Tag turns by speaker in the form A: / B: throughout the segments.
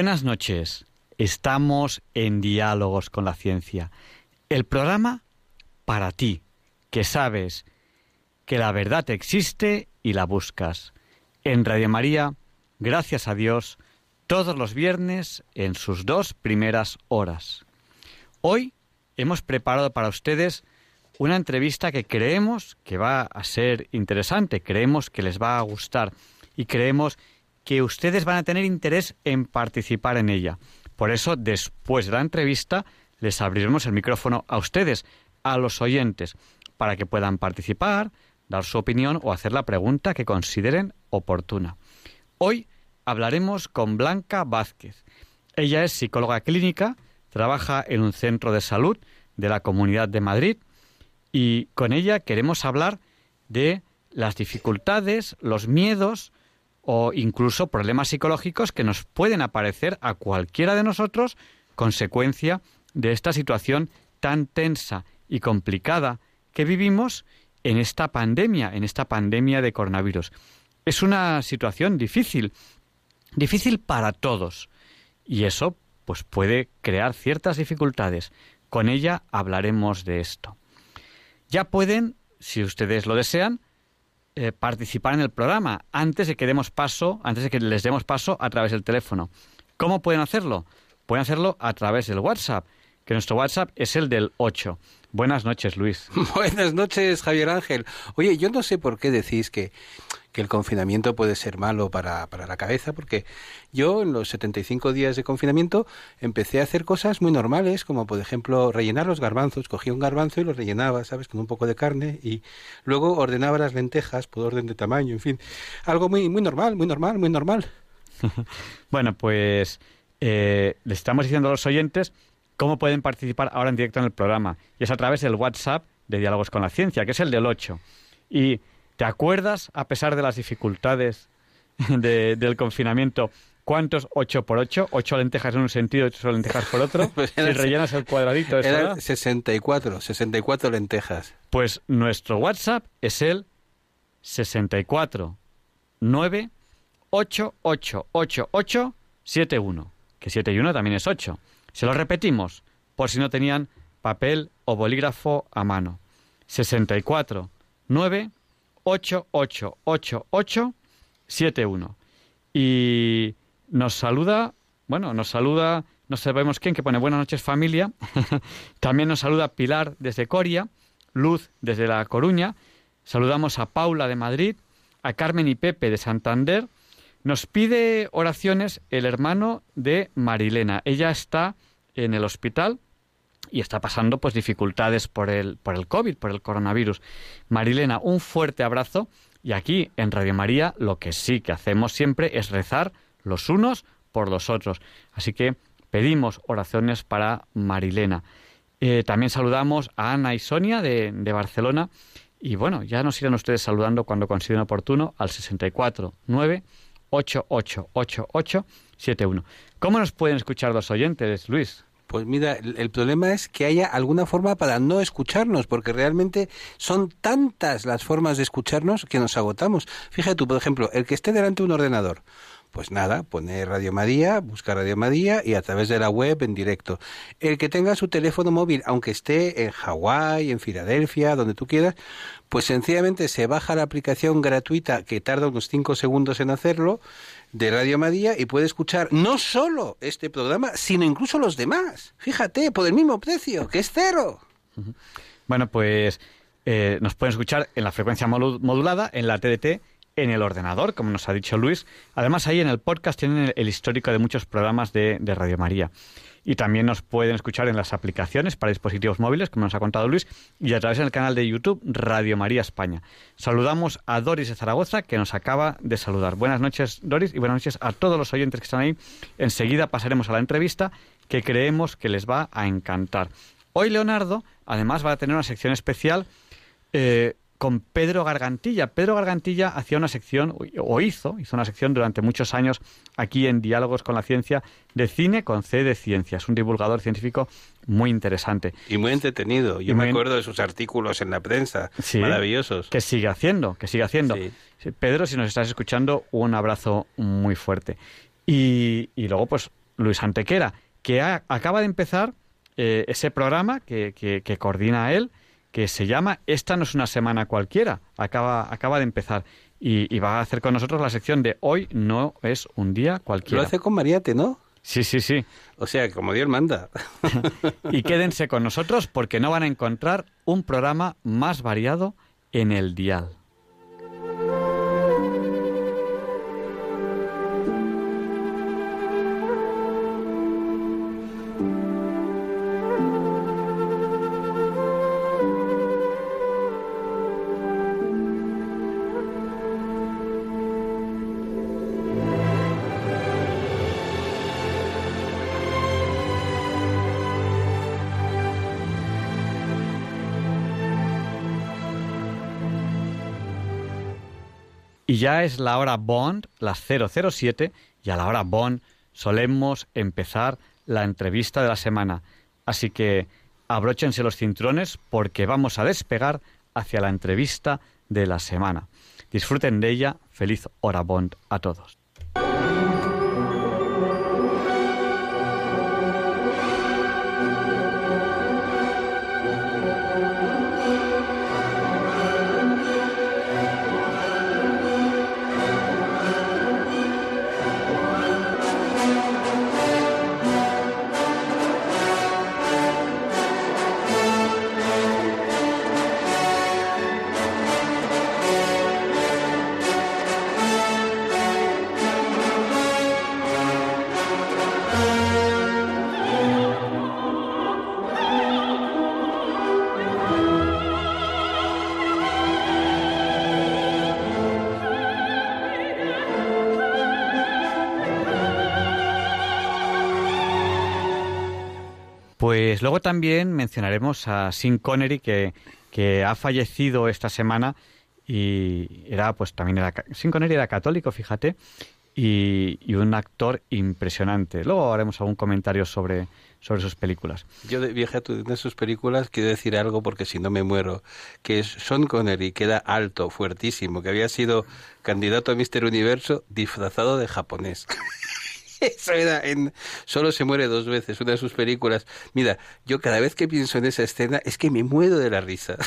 A: Buenas noches. Estamos en Diálogos con la Ciencia. El programa para ti, que sabes que la verdad existe y la buscas. En Radio María, gracias a Dios, todos los viernes en sus dos primeras horas. Hoy hemos preparado para ustedes una entrevista que creemos que va a ser interesante, creemos que les va a gustar y creemos que ustedes van a tener interés en participar en ella. Por eso, después de la entrevista, les abriremos el micrófono a ustedes, a los oyentes, para que puedan participar, dar su opinión o hacer la pregunta que consideren oportuna. Hoy hablaremos con Blanca Vázquez. Ella es psicóloga clínica, trabaja en un centro de salud de la Comunidad de Madrid y con ella queremos hablar de las dificultades, los miedos, o incluso problemas psicológicos que nos pueden aparecer a cualquiera de nosotros consecuencia de esta situación tan tensa y complicada que vivimos en esta pandemia, en esta pandemia de coronavirus. Es una situación difícil, difícil para todos, y eso pues puede crear ciertas dificultades. Con ella hablaremos de esto. Ya pueden, si ustedes lo desean, eh, participar en el programa antes de que demos paso, antes de que les demos paso a través del teléfono. ¿Cómo pueden hacerlo? Pueden hacerlo a través del WhatsApp, que nuestro WhatsApp es el del 8. Buenas noches, Luis.
B: Buenas noches, Javier Ángel. Oye, yo no sé por qué decís que que el confinamiento puede ser malo para, para la cabeza, porque yo en los 75 días de confinamiento empecé a hacer cosas muy normales, como por ejemplo rellenar los garbanzos, cogía un garbanzo y lo rellenaba, ¿sabes?, con un poco de carne y luego ordenaba las lentejas por orden de tamaño, en fin, algo muy, muy normal, muy normal, muy normal.
A: bueno, pues eh, le estamos diciendo a los oyentes cómo pueden participar ahora en directo en el programa, y es a través del WhatsApp de Diálogos con la Ciencia, que es el del 8. Y ¿Te acuerdas, a pesar de las dificultades del confinamiento, cuántos 8 por 8? 8 lentejas en un sentido, 8 lentejas por otro. pues si rellenas el cuadradito,
B: Eran 64, 64 lentejas.
A: Pues nuestro WhatsApp es el 64 9 8 8 8 8 7 1. Que 7 y 1 también es 8. Se lo repetimos, por si no tenían papel o bolígrafo a mano. 64 9 888871. Y nos saluda, bueno, nos saluda, no sabemos quién, que pone buenas noches familia. También nos saluda Pilar desde Coria, Luz desde La Coruña. Saludamos a Paula de Madrid, a Carmen y Pepe de Santander. Nos pide oraciones el hermano de Marilena. Ella está en el hospital y está pasando pues dificultades por el, por el COVID, por el coronavirus. Marilena, un fuerte abrazo y aquí en Radio María lo que sí que hacemos siempre es rezar los unos por los otros. Así que pedimos oraciones para Marilena. Eh, también saludamos a Ana y Sonia de, de, Barcelona y bueno, ya nos irán ustedes saludando cuando consideren oportuno al 64 9 71. ¿Cómo nos pueden escuchar los oyentes, Luis?
B: Pues mira, el, problema es que haya alguna forma para no escucharnos, porque realmente son tantas las formas de escucharnos que nos agotamos. Fíjate tú, por ejemplo, el que esté delante de un ordenador, pues nada, pone Radio María, busca Radio María y a través de la web en directo. El que tenga su teléfono móvil, aunque esté en Hawái, en Filadelfia, donde tú quieras, pues sencillamente se baja la aplicación gratuita que tarda unos 5 segundos en hacerlo de Radio María y puede escuchar no solo este programa, sino incluso los demás. Fíjate, por el mismo precio, que es cero.
A: Bueno, pues eh, nos pueden escuchar en la frecuencia modulada, en la TDT, en el ordenador, como nos ha dicho Luis. Además, ahí en el podcast tienen el, histórico de muchos programas de, de Radio María. Y también nos pueden escuchar en las aplicaciones para dispositivos móviles, como nos ha contado Luis, y a través del canal de YouTube Radio María España. Saludamos a Doris de Zaragoza, que nos acaba de saludar. Buenas noches, Doris, y buenas noches a todos los oyentes que están ahí. Enseguida pasaremos a la entrevista que creemos que les va a encantar. Hoy Leonardo, además, va a tener una sección especial eh, con Pedro Gargantilla. Pedro Gargantilla hacía una sección, o hizo, hizo una sección durante muchos años aquí en Diálogos con la Ciencia de cine con C de Ciencias, un divulgador científico muy interesante.
B: Y muy entretenido. Yo me acuerdo de sus artículos en la prensa, maravillosos.
A: Que sigue haciendo, que sigue haciendo. Pedro, si nos estás escuchando, un abrazo muy fuerte. Y, luego, pues, Luis Antequera, que acaba de empezar eh, ese programa que, que coordina él, que se llama Esta no es una semana cualquiera. Acaba, acaba de empezar. Y, va a hacer con nosotros la sección de Hoy no es un día cualquiera.
B: Lo hace con Mariate, ¿no?
A: Sí, sí, sí.
B: O sea, como Dios manda.
A: y quédense con nosotros porque no van a encontrar un programa más variado en el dial. Ya es la hora Bond, las 007, y a la hora Bond solemos empezar la entrevista de la semana. Así que abróchense los cinturones porque vamos a despegar hacia la entrevista de la semana. Disfruten de ella. Feliz hora Bond a todos. Pues luego también mencionaremos a Sean Connery, que, que ha fallecido esta semana y era, pues también era, Sean Connery era católico, fíjate, y, un actor impresionante. Luego haremos algún comentario sobre, sobre sus películas.
B: Yo, de, vieja, de sus películas quiero decir algo porque si no me muero, que Sean Connery, que era alto, fuertísimo, que había sido candidato a Mister Universo disfrazado de japonés. Eso era Solo se muere dos veces, una de sus películas. Mira, yo cada vez que pienso en esa escena es que me muero de la risa.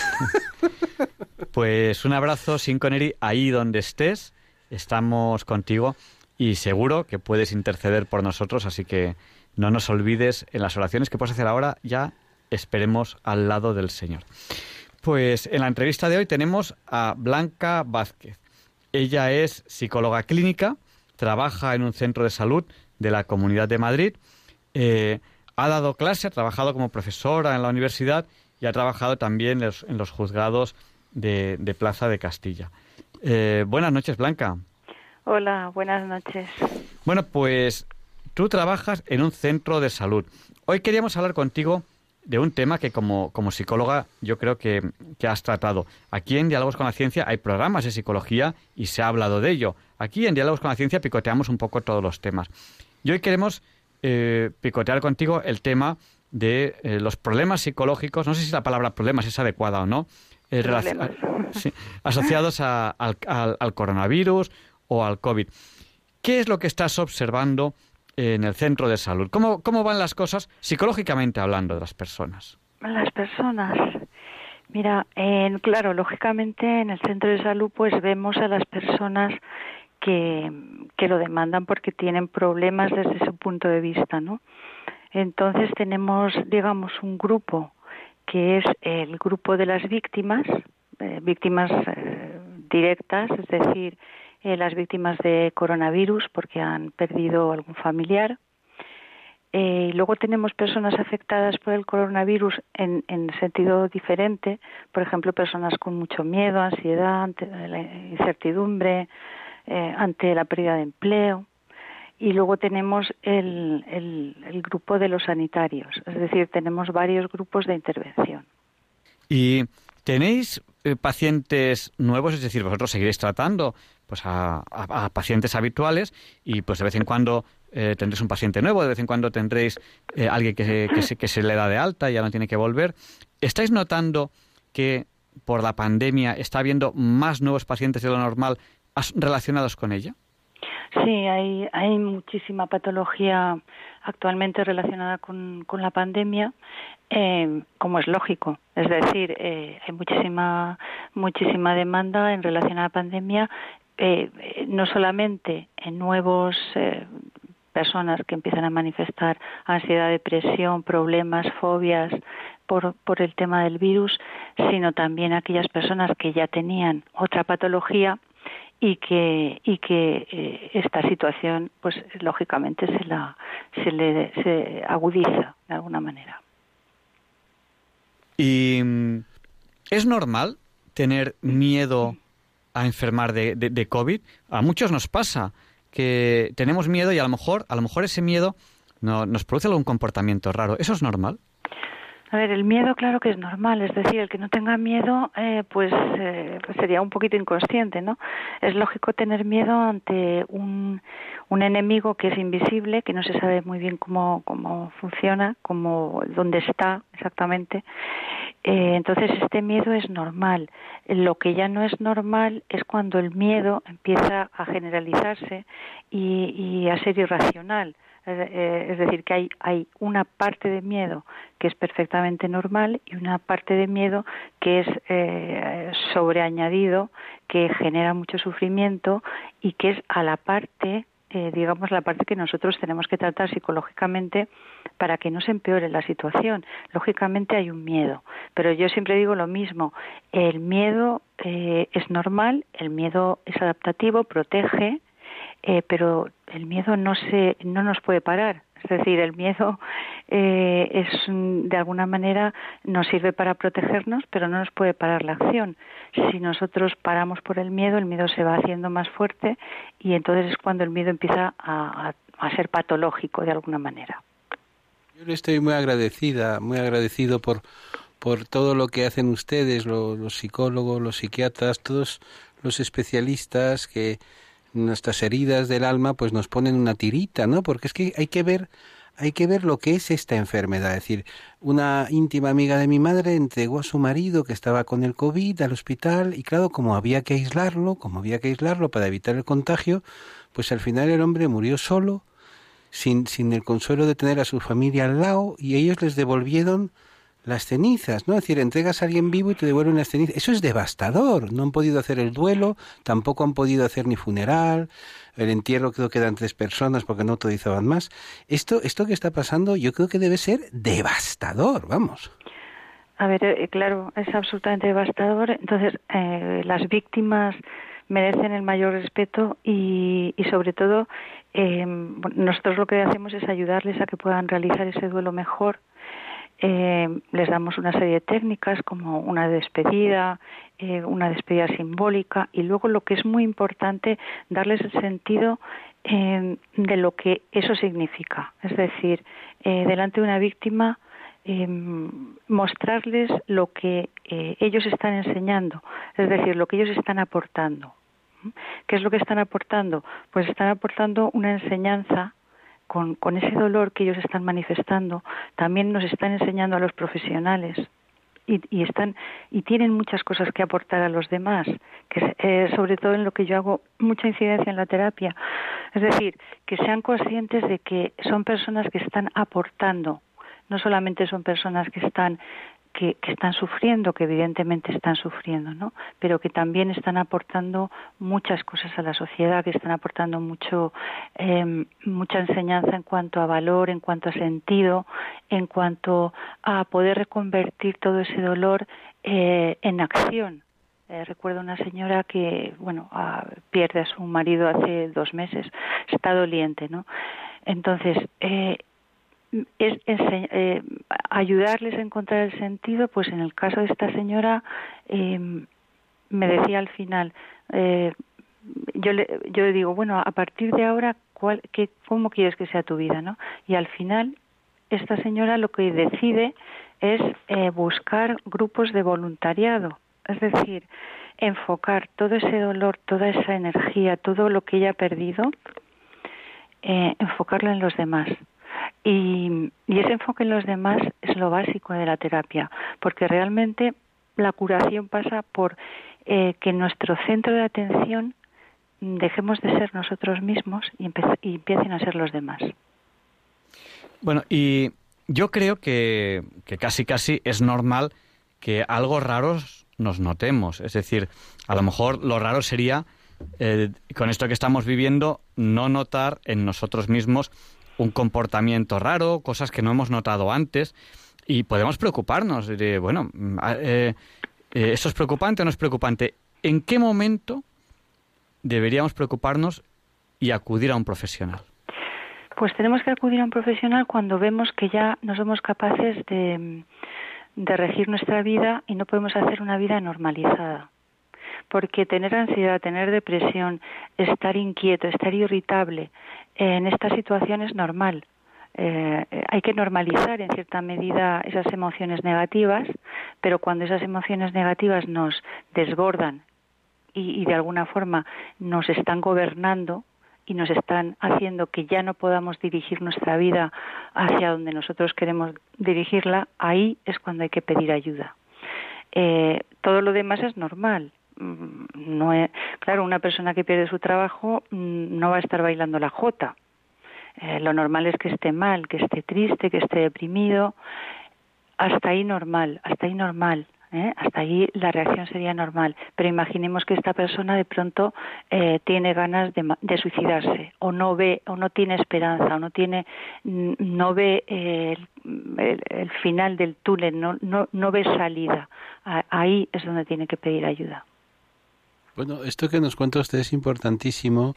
A: Pues un abrazo, Sin Connery, ahí donde estés. Estamos contigo y seguro que puedes interceder por nosotros, así que no nos olvides en las oraciones que puedes hacer ahora, ya esperemos al lado del Señor. Pues en la entrevista de hoy tenemos a Blanca Vázquez. Ella es psicóloga clínica, trabaja en un centro de salud de la Comunidad de Madrid. Eh, ha dado clase, ha trabajado como profesora en la universidad y ha trabajado también en los, juzgados de, Plaza de Castilla. Eh, buenas noches, Blanca.
C: Hola, buenas noches.
A: Bueno, pues tú trabajas en un centro de salud. Hoy queríamos hablar contigo de un tema que como, como psicóloga yo creo que, que, has tratado. Aquí en Diálogos con la Ciencia hay programas de psicología y se ha hablado de ello. Aquí en Diálogos con la Ciencia picoteamos un poco todos los temas. Y hoy queremos eh, picotear contigo el tema de eh, los problemas psicológicos, no sé si la palabra problemas es adecuada o no,
C: eh,
A: asociados al, coronavirus o al COVID. ¿Qué es lo que estás observando en el centro de salud? ¿Cómo, cómo van las cosas psicológicamente hablando de las personas?
C: Las personas. Mira, claro, lógicamente en el centro de salud pues vemos a las personas que, lo demandan porque tienen problemas desde su punto de vista, ¿no? Entonces tenemos, digamos, un grupo que es el grupo de las víctimas, eh, víctimas eh, directas, es decir, eh, las víctimas de coronavirus porque han perdido algún familiar. Y luego tenemos personas afectadas por el coronavirus en, en sentido diferente, por ejemplo, personas con mucho miedo, ansiedad, incertidumbre, eh, ante la pérdida de empleo. Y luego tenemos el, el, grupo de los sanitarios, es decir, tenemos varios grupos de intervención.
A: ¿Y tenéis eh, pacientes nuevos? Es decir, vosotros seguiréis tratando pues a, pacientes habituales y pues de vez en cuando eh, tendréis un paciente nuevo, de vez en cuando tendréis alguien que, que, se, que se le da de alta y ya no tiene que volver. ¿Estáis notando que por la pandemia está habiendo más nuevos pacientes de lo normal relacionados con ella?
C: Sí, hay, hay muchísima patología actualmente relacionada con, la pandemia, eh, como es lógico. Es decir, eh, hay muchísima, muchísima demanda en relación a la pandemia, eh, no solamente en nuevos personas que empiezan a manifestar ansiedad, depresión, problemas, fobias por, por el tema del virus, sino también aquellas personas que ya tenían otra patología y que y que eh, esta situación pues lógicamente se la se le se agudiza de alguna manera.
A: Y mm, es normal tener miedo a enfermar de, de, COVID a muchos nos pasa que tenemos miedo y a lo mejor a lo mejor ese miedo no, nos produce algún comportamiento raro. Eso es normal
C: a ver, el miedo claro que es normal, es decir, el que no tenga miedo eh, pues, eh, pues, sería un poquito inconsciente, ¿no? Es lógico tener miedo ante un, un enemigo que es invisible, que no se sabe muy bien cómo, cómo funciona, cómo, dónde está exactamente. Eh, entonces este miedo es normal. Lo que ya no es normal es cuando el miedo empieza a generalizarse y, a ser irracional es decir, que hay, hay una parte de miedo que es perfectamente normal y una parte de miedo que es eh, sobreañadido, que genera mucho sufrimiento y que es a la parte eh, digamos, la parte que nosotros tenemos que tratar psicológicamente para que no se empeore la situación. Lógicamente hay un miedo, pero yo siempre digo lo mismo, el miedo eh, es normal, el miedo es adaptativo, protege, eh, pero el miedo no se no nos puede parar. Es decir el miedo eh, es de alguna manera nos sirve para protegernos pero no nos puede parar la acción. Si nosotros paramos por el miedo el miedo se va haciendo más fuerte y entonces es cuando el miedo empieza a, ser patológico de alguna manera.
B: Yo le estoy muy agradecida muy agradecido por por todo lo que hacen ustedes los psicólogos los psiquiatras todos los especialistas que nuestras heridas del alma pues nos ponen una tirita, ¿no? Porque es que hay que ver hay que ver lo que es esta enfermedad. Es decir, una íntima amiga de mi madre entregó a su marido que estaba con el COVID al hospital y claro, como había que aislarlo, como había que aislarlo para evitar el contagio, pues al final el hombre murió solo, sin, sin el consuelo de tener a su familia al lado y ellos les devolvieron las cenizas, ¿no? Es decir, entregas a alguien vivo y te devuelven las cenizas. Eso es devastador. No han podido hacer el duelo, tampoco han podido hacer ni funeral. El entierro creo que quedan tres personas porque no autorizaban más. Esto, esto que está pasando yo creo que debe ser devastador, vamos.
C: A ver, eh, claro, es absolutamente devastador. Entonces, eh, las víctimas merecen el mayor respeto y, y sobre todo eh, nosotros lo que hacemos es ayudarles a que puedan realizar ese duelo mejor eh, les damos una serie de técnicas como una despedida, eh, una despedida simbólica y luego lo que es muy importante, darles el sentido eh, de lo que eso significa. Es decir, delante de una víctima, mostrarles lo que ellos están enseñando, es decir, lo que ellos están aportando. ¿Qué es lo que están aportando? Pues están aportando una enseñanza con, con ese dolor que ellos están manifestando, también nos están enseñando a los profesionales y, y, están y tienen muchas cosas que aportar a los demás, que eh, sobre todo en lo que yo hago mucha incidencia en la terapia, es decir, que sean conscientes de que son personas que están aportando, no solamente son personas que están que, están sufriendo, que evidentemente están sufriendo, ¿no? Pero que también están aportando muchas cosas a la sociedad, que están aportando mucho, em, mucha enseñanza en cuanto a valor, en cuanto a sentido, en cuanto a poder reconvertir todo ese dolor eh, en acción. Eh, recuerdo una señora que, bueno, pierde a su marido hace dos meses, está doliente, ¿no? Entonces, eh, es, eh, ayudarles a encontrar el sentido, pues en el caso de esta señora, em, me decía al final, eh, yo, le, yo digo, bueno, a partir de ahora, ¿cuál, qué, ¿cómo quieres que sea tu vida? ¿no? Y al final, esta señora lo que decide es eh, buscar grupos de voluntariado, es decir, enfocar todo ese dolor, toda esa energía, todo lo que ella ha perdido, eh, enfocarlo en los demás. Y, ese enfoque en los demás es lo básico de la terapia, porque realmente la curación pasa por eh, que nuestro centro de atención dejemos de ser nosotros mismos y, y empiecen a ser los demás.
A: Bueno, y yo creo que, que casi casi es normal que algo raros nos notemos. Es decir, a lo mejor lo raro sería, eh, con esto que estamos viviendo, no notar en nosotros mismos un comportamiento raro, cosas que no hemos notado antes, y podemos preocuparnos de, bueno, eh, eh, ¿esto es preocupante o no es preocupante? ¿En qué momento deberíamos preocuparnos y acudir a un profesional?
C: Pues tenemos que acudir a un profesional cuando vemos que ya no somos capaces de, de regir nuestra vida y no podemos hacer una vida normalizada. Porque tener ansiedad, tener depresión, estar inquieto, estar irritable, en esta situación es normal. Eh, hay que normalizar en cierta medida esas emociones negativas, pero cuando esas emociones negativas nos desbordan y, y de alguna forma nos están gobernando, y nos están haciendo que ya no podamos dirigir nuestra vida hacia donde nosotros queremos dirigirla, ahí es cuando hay que pedir ayuda. Eh, todo lo demás es normal. Mm, no claro, una persona que pierde su trabajo mm, no va a estar bailando la jota. Eh, lo normal es que esté mal, que esté triste, que esté deprimido. Hasta ahí normal, hasta ahí normal. ¿eh? Hasta ahí la reacción sería normal. Pero imaginemos que esta persona de pronto eh, tiene ganas de, suicidarse o no ve o no tiene esperanza o no tiene no ve el, el, final del túnel, no, no, no ve salida. Ahí es donde tiene que pedir ayuda.
B: Bueno, esto que nos cuenta usted es importantísimo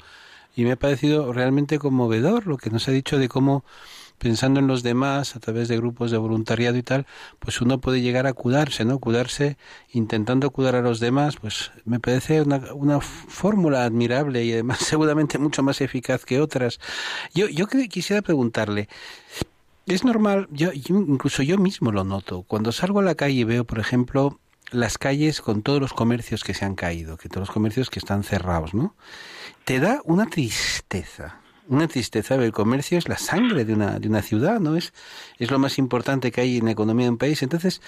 B: y me ha parecido realmente conmovedor lo que nos ha dicho de cómo pensando en los demás a través de grupos de voluntariado y tal, pues uno puede llegar a cuidarse, ¿no? Cuidarse intentando cuidar a los demás, pues me parece una, una fórmula admirable y además seguramente mucho más eficaz que otras. Yo, yo quisiera preguntarle, es normal, yo, incluso yo mismo lo noto, cuando salgo a la calle y veo, por ejemplo, las calles con todos los comercios que se han caído, que todos los comercios que están cerrados, ¿no? Te da una tristeza una tristeza. El comercio es la sangre de una, de una ciudad, ¿no? Es, es lo más importante que hay en la economía de un país. Entonces,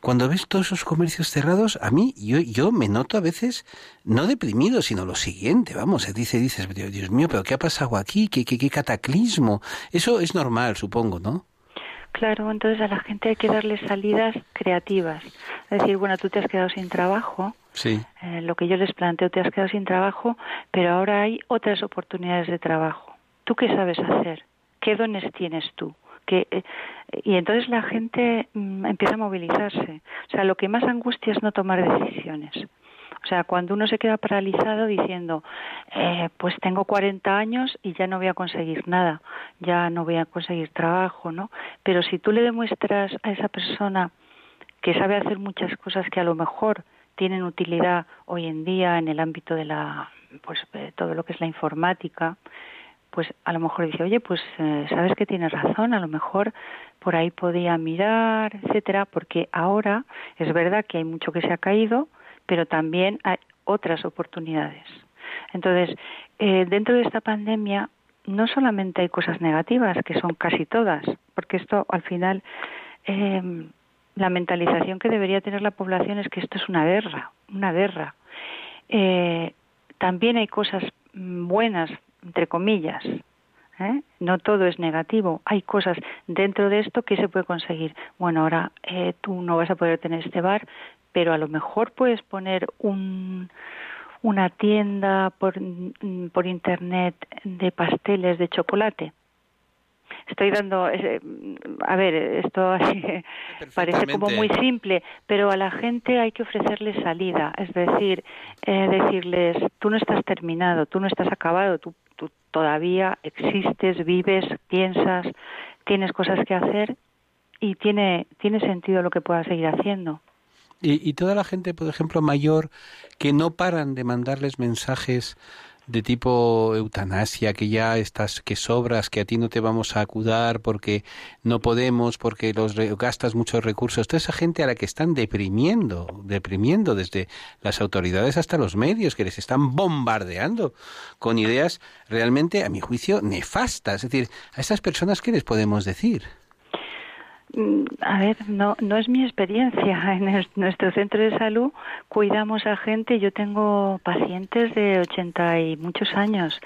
B: cuando ves todos esos comercios cerrados, a mí, yo, yo me noto a veces no deprimido, sino lo siguiente, vamos, dice, dices, Dios mío, pero ¿qué ha pasado aquí? ¿Qué, qué, qué cataclismo? Eso es normal, supongo, ¿no?
C: Claro, entonces a la gente hay que darle salidas creativas. Es decir, bueno, tú te has quedado sin trabajo,
B: sí.
C: Eh, lo que yo les planteo, te has quedado sin trabajo, pero ahora hay otras oportunidades de trabajo. ¿Tú qué sabes hacer? ¿Qué dones tienes tú? Eh, y entonces la gente mm, empieza a movilizarse. O sea, lo que más angustia es no tomar decisiones. O sea, cuando uno se queda paralizado diciendo, eh, pues tengo 40 años y ya no voy a conseguir nada, ya no voy a conseguir trabajo, ¿no? Pero si tú le demuestras a esa persona que sabe hacer muchas cosas que a lo mejor tienen utilidad hoy en día en el ámbito de la, pues todo lo que es la informática, pues a lo mejor dice, oye, pues eh, sabes que tienes razón, a lo mejor por ahí podía mirar, etcétera, porque ahora es verdad que hay mucho que se ha caído, pero también hay otras oportunidades. Entonces, eh, dentro de esta pandemia no solamente hay cosas negativas, que son casi todas, porque esto al final eh, la mentalización que debería tener la población es que esto es una guerra, una guerra. también hay cosas mm, buenas entre comillas. ¿eh? No todo es negativo. Hay cosas dentro de esto que se puede conseguir. Bueno, ahora eh, tú no vas a poder tener este bar, pero a lo mejor puedes poner un, una tienda por, por internet de pasteles de chocolate estoy dando, eh, a ver, esto parece como muy simple, pero a la gente hay que ofrecerles salida, es decir, eh, decirles, tú no estás terminado, tú no estás acabado, tú, tú todavía existes, vives, piensas, tienes cosas que hacer y tiene, tiene sentido lo que puedas seguir haciendo.
B: Y, y toda la gente, por ejemplo, mayor, que no paran de mandarles mensajes de tipo eutanasia, que ya estás, que sobras, que a ti no te vamos a acudar porque no podemos, porque los gastas muchos recursos. Toda esa gente a la que están deprimiendo, deprimiendo desde las autoridades hasta los medios, que les están bombardeando con ideas realmente, a mi juicio, nefastas. Es decir, a estas personas, ¿qué les podemos decir?
C: A ver, no, no es mi experiencia. En nuestro centro de salud cuidamos a gente. Yo tengo pacientes de 80 y muchos años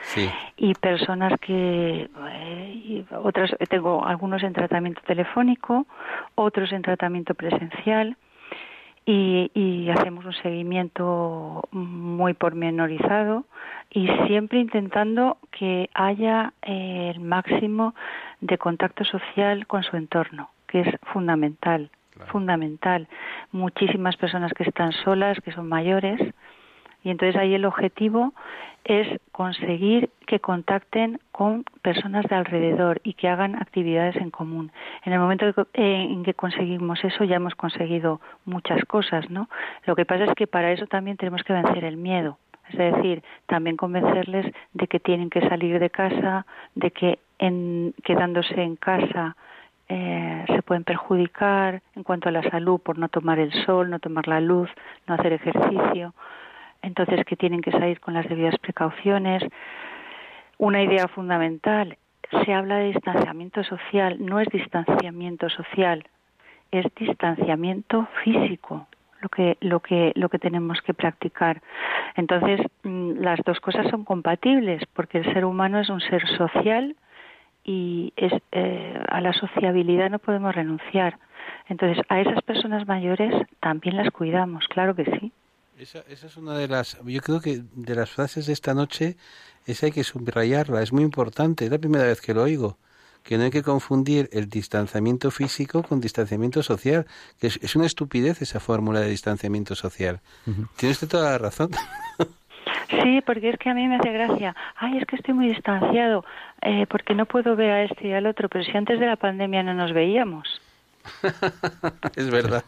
C: y personas que, eh, otras, tengo algunos en tratamiento telefónico, otros en tratamiento presencial. Y, y, hacemos un seguimiento muy pormenorizado y siempre intentando que haya eh, el máximo de contacto social con su entorno que es fundamental, fundamental. Muchísimas personas que están solas, que son mayores, y entonces ahí el objetivo es conseguir que contacten con personas de alrededor y que hagan actividades en común. En el momento en que conseguimos eso ya hemos conseguido muchas cosas, ¿no? Lo que pasa es que para eso también tenemos que vencer el miedo. Es decir, también convencerles de que tienen que salir de casa, de que en, quedándose en casa eh, se pueden perjudicar en cuanto a la salud por no tomar el sol, no tomar la luz, no hacer ejercicio. Entonces, que tienen que salir con las debidas precauciones. Una idea fundamental, se habla de distanciamiento social, no es distanciamiento social, es distanciamiento físico lo que lo que lo que tenemos que practicar. Entonces, mm, las dos cosas son compatibles porque el ser humano es un ser social y es, eh, a la sociabilidad no podemos renunciar. Entonces, a esas personas mayores también las cuidamos, claro que sí.
B: Esa, esa, es una de las, yo creo que de las frases de esta noche, esa hay que subrayarla, es muy importante, es la primera vez que lo oigo, que no hay que confundir el distanciamiento físico con distanciamiento social, que es, una estupidez esa fórmula de distanciamiento social. Tienes toda la razón.
C: Sí, porque es que a mí me hace gracia. Ay, es que estoy muy distanciado eh, porque no puedo ver a este y al otro, pero si antes de la pandemia no nos veíamos.
B: es verdad.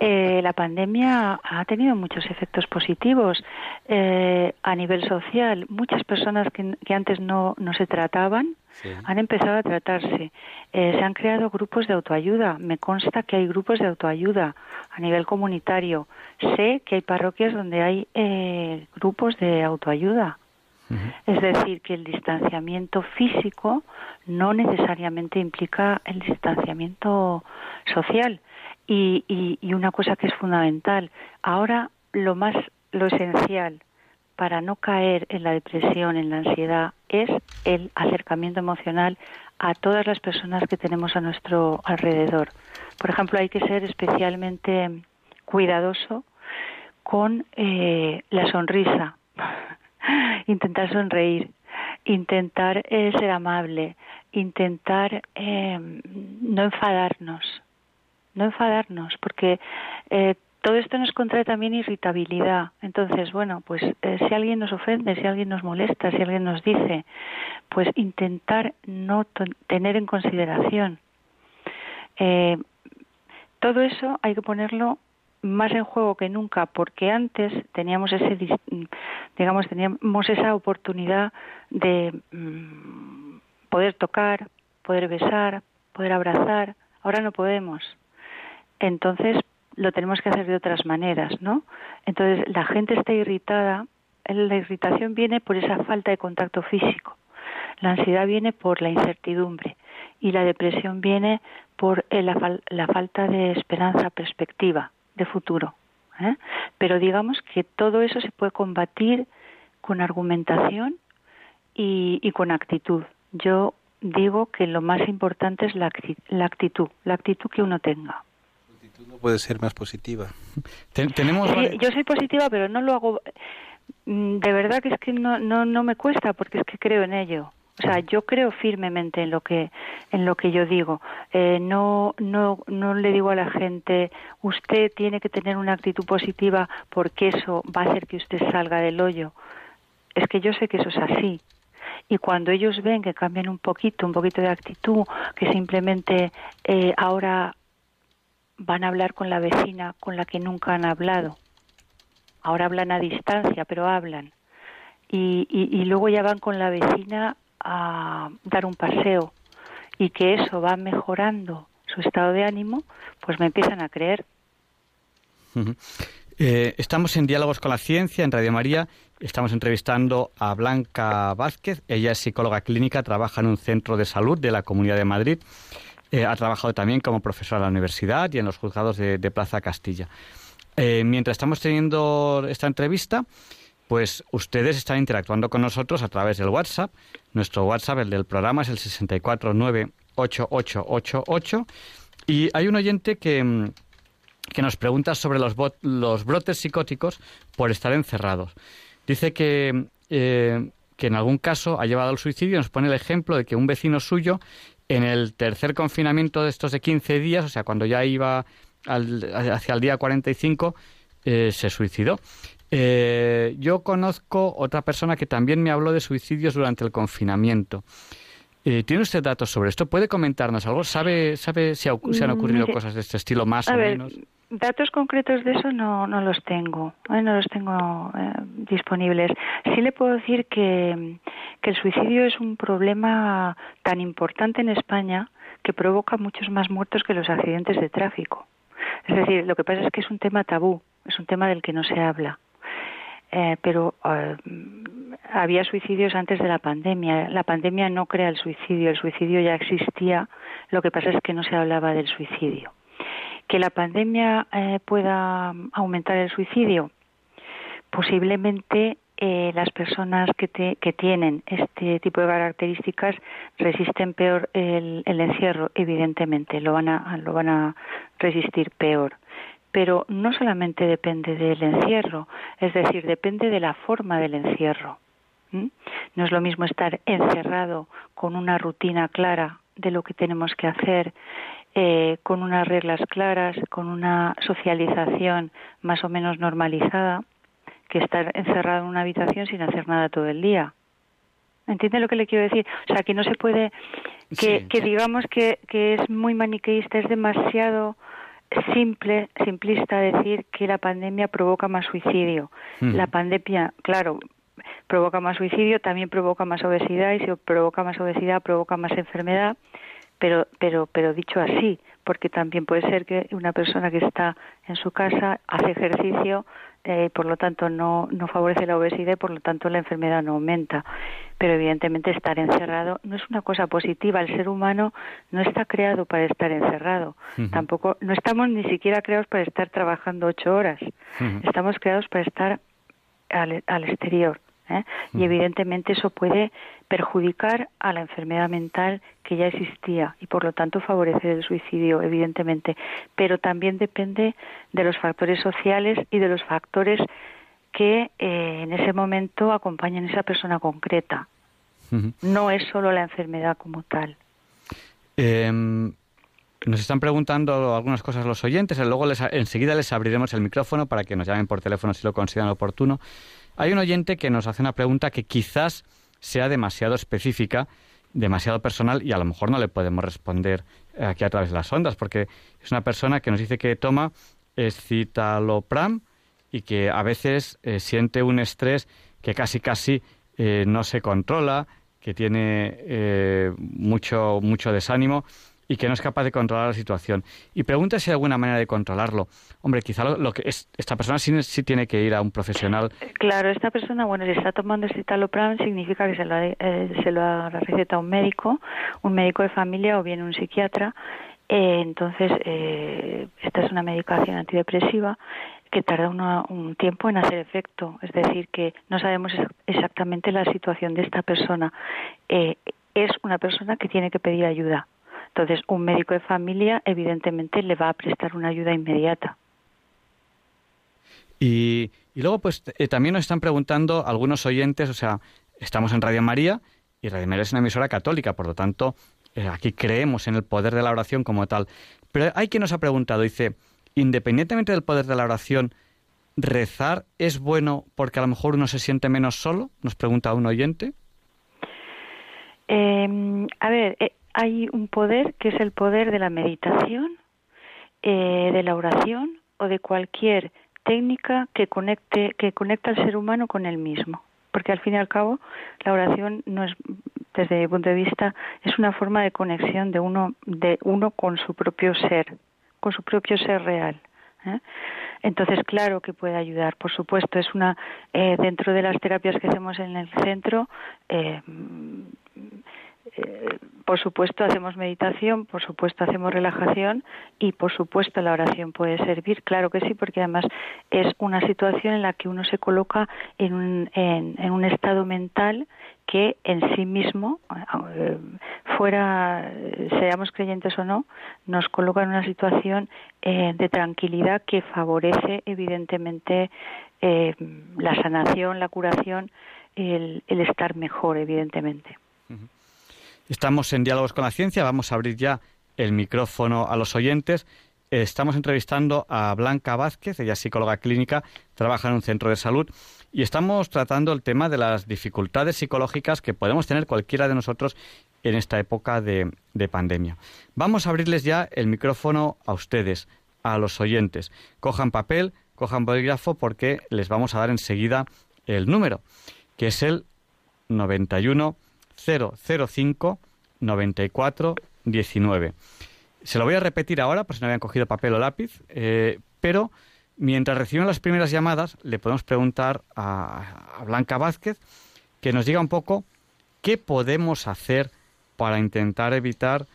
C: Eh, la pandemia ha tenido muchos efectos positivos eh, a nivel social. Muchas personas que, que antes no, no se trataban han empezado a tratarse. Eh, se han creado grupos de autoayuda. Me consta que hay grupos de autoayuda a nivel comunitario. Sé que hay parroquias donde hay eh, grupos de autoayuda. Es decir, que el distanciamiento físico no necesariamente implica el distanciamiento social. Y, y, y una cosa que es fundamental, ahora lo más, lo esencial, para no caer en la depresión, en la ansiedad, es el acercamiento emocional a todas las personas que tenemos a nuestro alrededor. Por ejemplo, hay que ser especialmente cuidadoso con eh, la sonrisa, intentar sonreír, intentar eh, ser amable, intentar eh, no enfadarnos, no enfadarnos, porque todo esto nos contrae también irritabilidad. Entonces, bueno, pues eh, si alguien nos ofende, si alguien nos molesta, si alguien nos dice, pues intentar no tener en consideración. Eh, todo eso hay que ponerlo más en juego que nunca, porque antes teníamos ese, digamos, teníamos esa oportunidad de mm, poder tocar, poder besar, poder abrazar. Ahora no podemos. Entonces, lo tenemos que hacer de otras maneras, ¿no? Entonces la gente está irritada, la irritación viene por esa falta de contacto físico, la ansiedad viene por la incertidumbre y la depresión viene por eh, la, falta de esperanza, perspectiva de futuro. ¿eh? Pero digamos que todo eso se puede combatir con argumentación y, y con actitud. Yo digo que lo más importante es la actitud, la actitud que uno tenga
B: no puede ser más positiva.
A: tenemos
C: yo soy positiva, pero no lo hago. Mm, de verdad que es que no, no, no me cuesta porque es que creo en ello. O sea, yo creo firmemente en lo que en lo que yo digo. Eh, no no no le digo a la gente usted tiene que tener una actitud positiva porque eso va a hacer que usted salga del hoyo. Es que yo sé que eso es así Y cuando ellos ven que cambian un poquito, un poquito de actitud, que simplemente eh, ahora van a hablar con la vecina con la que nunca han hablado, ahora hablan a distancia, pero hablan, y, y luego ya van con la vecina a dar un paseo, y que eso va mejorando su estado de ánimo, pues me empiezan a creer.
A: Eh, estamos en Diálogos con la Ciencia en Radio María. Estamos entrevistando a Blanca Vázquez. Ella es psicóloga clínica, trabaja en un centro de salud de la Comunidad de Madrid. Eh, ha trabajado también como profesora en la universidad y en los juzgados de, Plaza Castilla. Eh, mientras estamos teniendo esta entrevista, pues ustedes están interactuando con nosotros a través del WhatsApp. Nuestro WhatsApp, el del programa, es el 6498888. Y hay un oyente que, que nos pregunta sobre los, los brotes psicóticos por estar encerrados. Dice que, eh, que en algún caso ha llevado al suicidio. Nos pone el ejemplo de que un vecino suyo, en el tercer confinamiento de estos de 15 días, o sea, cuando ya iba hacia el día 45, eh, se suicidó. Eh, yo conozco otra persona que también me habló de suicidios durante el confinamiento. Eh, ¿Tiene usted datos sobre esto? ¿Puede comentarnos algo? ¿Sabe, sabe si, se han mm, ocurrido cosas de este estilo más o menos?
C: Datos concretos de eso no, no los tengo, ¿eh? no los tengo disponibles. Sí le puedo decir que, que el suicidio es un problema tan importante en España que provoca muchos más muertos que los accidentes de tráfico. Es decir, lo que pasa es que es un tema tabú, es un tema del que no se habla. Eh, pero eh, había suicidios antes de la pandemia. La pandemia no crea el suicidio, el suicidio ya existía, lo que pasa es que no se hablaba del suicidio. Que la pandemia eh, pueda aumentar el suicidio, posiblemente las personas que, que, tienen este tipo de características resisten peor el, el encierro, evidentemente, lo van a, lo van a resistir peor pero no solamente depende del encierro, es decir, depende de la forma del encierro. No es lo mismo estar encerrado con una rutina clara de lo que tenemos que hacer, eh, con unas reglas claras, con una socialización más o menos normalizada, que estar encerrado en una habitación sin hacer nada todo el día. ¿Entiende lo que le quiero decir? O sea, que no se puede, que, que digamos que, que es muy maniqueísta, es demasiado simple, simplista decir que la pandemia provoca más suicidio. La pandemia, claro, provoca más suicidio, también provoca más obesidad y si provoca más obesidad provoca más enfermedad, pero pero pero dicho así, porque también puede ser que una persona que está en su casa hace ejercicio eh, por lo tanto no, no favorece la obesidad y por lo tanto la enfermedad no aumenta. Pero evidentemente estar encerrado no es una cosa positiva. El ser humano no está creado para estar encerrado. Tampoco, no estamos ni siquiera creados para estar trabajando ocho horas. Estamos creados para estar al, al exterior. ¿Eh? Y evidentemente eso puede perjudicar a la enfermedad mental que ya existía y por lo tanto favorecer el suicidio, evidentemente. Pero también depende de los factores sociales y de los factores que eh, en ese momento acompañan a esa persona concreta. No es solo la enfermedad como tal.
A: Em, nos están preguntando algunas cosas los oyentes, luego les, enseguida les abriremos el micrófono para que nos llamen por teléfono si lo consideran oportuno. Hay un oyente que nos hace una pregunta que quizás sea demasiado específica, demasiado personal y a lo mejor no le podemos responder aquí a través de las ondas, porque es una persona que nos dice que toma escitalopram y que a veces eh, siente un estrés que casi casi eh, no se controla, que tiene eh, mucho mucho desánimo y que no es capaz de controlar la situación. Y pregunta si hay alguna manera de controlarlo. Hombre, quizá lo, que es, esta persona sí, tiene que ir a un profesional.
C: Claro, esta persona, bueno, si está tomando citalopram significa que se lo, eh, se lo ha un médico, un médico de familia o bien un psiquiatra. Eh, entonces, eh, esta es una medicación antidepresiva que tarda un tiempo en hacer efecto. Es decir, que no sabemos exactamente la situación de esta persona. es una persona que tiene que pedir ayuda entonces, un médico de familia evidentemente le va a prestar una ayuda inmediata.
A: Y, luego, pues eh, también nos están preguntando algunos oyentes, o sea, estamos en Radio María y Radio María es una emisora católica, por lo tanto, eh, aquí creemos en el poder de la oración como tal. Pero hay quien nos ha preguntado, dice, independientemente del poder de la oración, ¿rezar es bueno porque a lo mejor uno se siente menos solo? Nos pregunta un oyente.
C: Em, a ver, eh, hay un poder que es el poder de la meditación, eh, de la oración o de cualquier técnica que conecte que conecta al ser humano con él mismo porque al fin y al cabo la oración no es desde mi punto de vista es una forma de conexión de uno de uno con su propio ser con su propio ser real ¿eh? entonces claro que puede ayudar por supuesto es una eh, dentro de las terapias que hacemos en el centro eh, eh, por supuesto hacemos meditación, por supuesto hacemos relajación y por supuesto la oración puede servir, claro que sí, porque además es una situación en la que uno se coloca en un, en, un estado mental que en sí mismo, eh, fuera, seamos creyentes o no, nos coloca en una situación eh, de tranquilidad que favorece evidentemente la sanación, la curación, el, el estar mejor, evidentemente.
A: Estamos en Diálogos con la Ciencia, vamos a abrir ya el micrófono a los oyentes. Estamos entrevistando a Blanca Vázquez, ella es psicóloga clínica, trabaja en un centro de salud y estamos tratando el tema de las dificultades psicológicas que podemos tener cualquiera de nosotros en esta época de, pandemia. Vamos a abrirles ya el micrófono a ustedes, a los oyentes. Cojan papel, cojan bolígrafo porque les vamos a dar enseguida el número, que es el 91 005 94 19. Se lo voy a repetir ahora, por si no habían cogido papel o lápiz, eh, pero mientras reciben las primeras llamadas, le podemos preguntar a, Blanca Vázquez que nos diga un poco qué podemos hacer para intentar evitar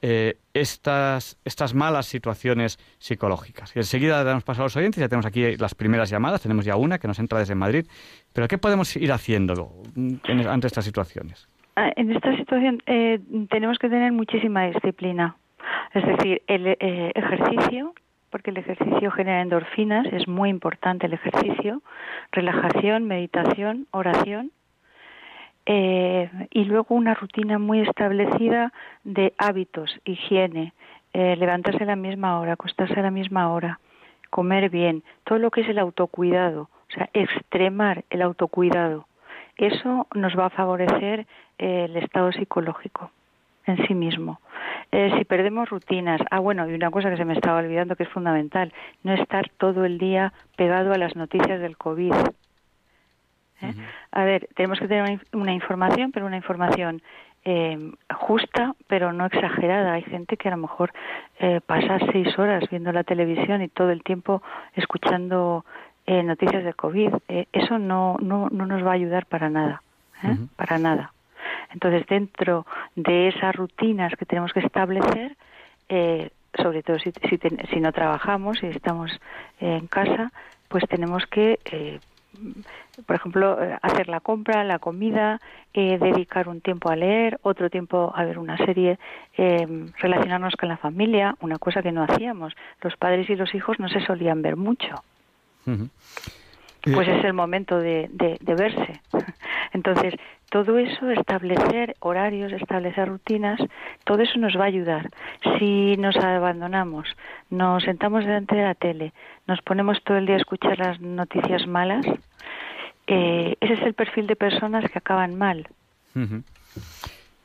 A: eh, estas, estas malas situaciones psicológicas. Y enseguida damos paso a los oyentes, ya tenemos aquí las primeras llamadas, tenemos ya una que nos entra desde Madrid, pero ¿qué podemos ir haciendo ante estas situaciones?
C: Ah, en esta situación eh, tenemos que tener muchísima disciplina. Es decir, el eh, ejercicio, porque el ejercicio genera endorfinas, es muy importante el ejercicio, relajación, meditación, oración, eh, y luego una rutina muy establecida de hábitos, higiene, levantarse a la misma hora, acostarse a la misma hora, comer bien, todo lo que es el autocuidado, o sea, extremar el autocuidado eso nos va a favorecer eh, el estado psicológico en sí mismo. Eh, si perdemos rutinas, ah bueno, y una cosa que se me estaba olvidando que es fundamental, no estar todo el día pegado a las noticias del COVID. ¿eh? A ver, tenemos que tener una, información, pero una información justa, pero no exagerada. Hay gente que a lo mejor pasa seis horas viendo la televisión y todo el tiempo escuchando eh, noticias de COVID, eh, eso no, no, no nos va a ayudar para nada, ¿eh? para nada. Entonces, dentro de esas rutinas que tenemos que establecer, sobre todo si, si, si, no trabajamos, y estamos en casa, pues tenemos que, por ejemplo, hacer la compra, la comida, dedicar un tiempo a leer, otro tiempo a ver una serie, relacionarnos con la familia, una cosa que no hacíamos. Los padres y los hijos no se solían ver mucho. Pues es el momento de, de, verse. Entonces, todo eso, establecer horarios, establecer rutinas, todo eso nos va a ayudar. Si nos abandonamos, nos sentamos delante de la tele, nos ponemos todo el día a escuchar las noticias malas, eh, ese es el perfil de personas que acaban mal.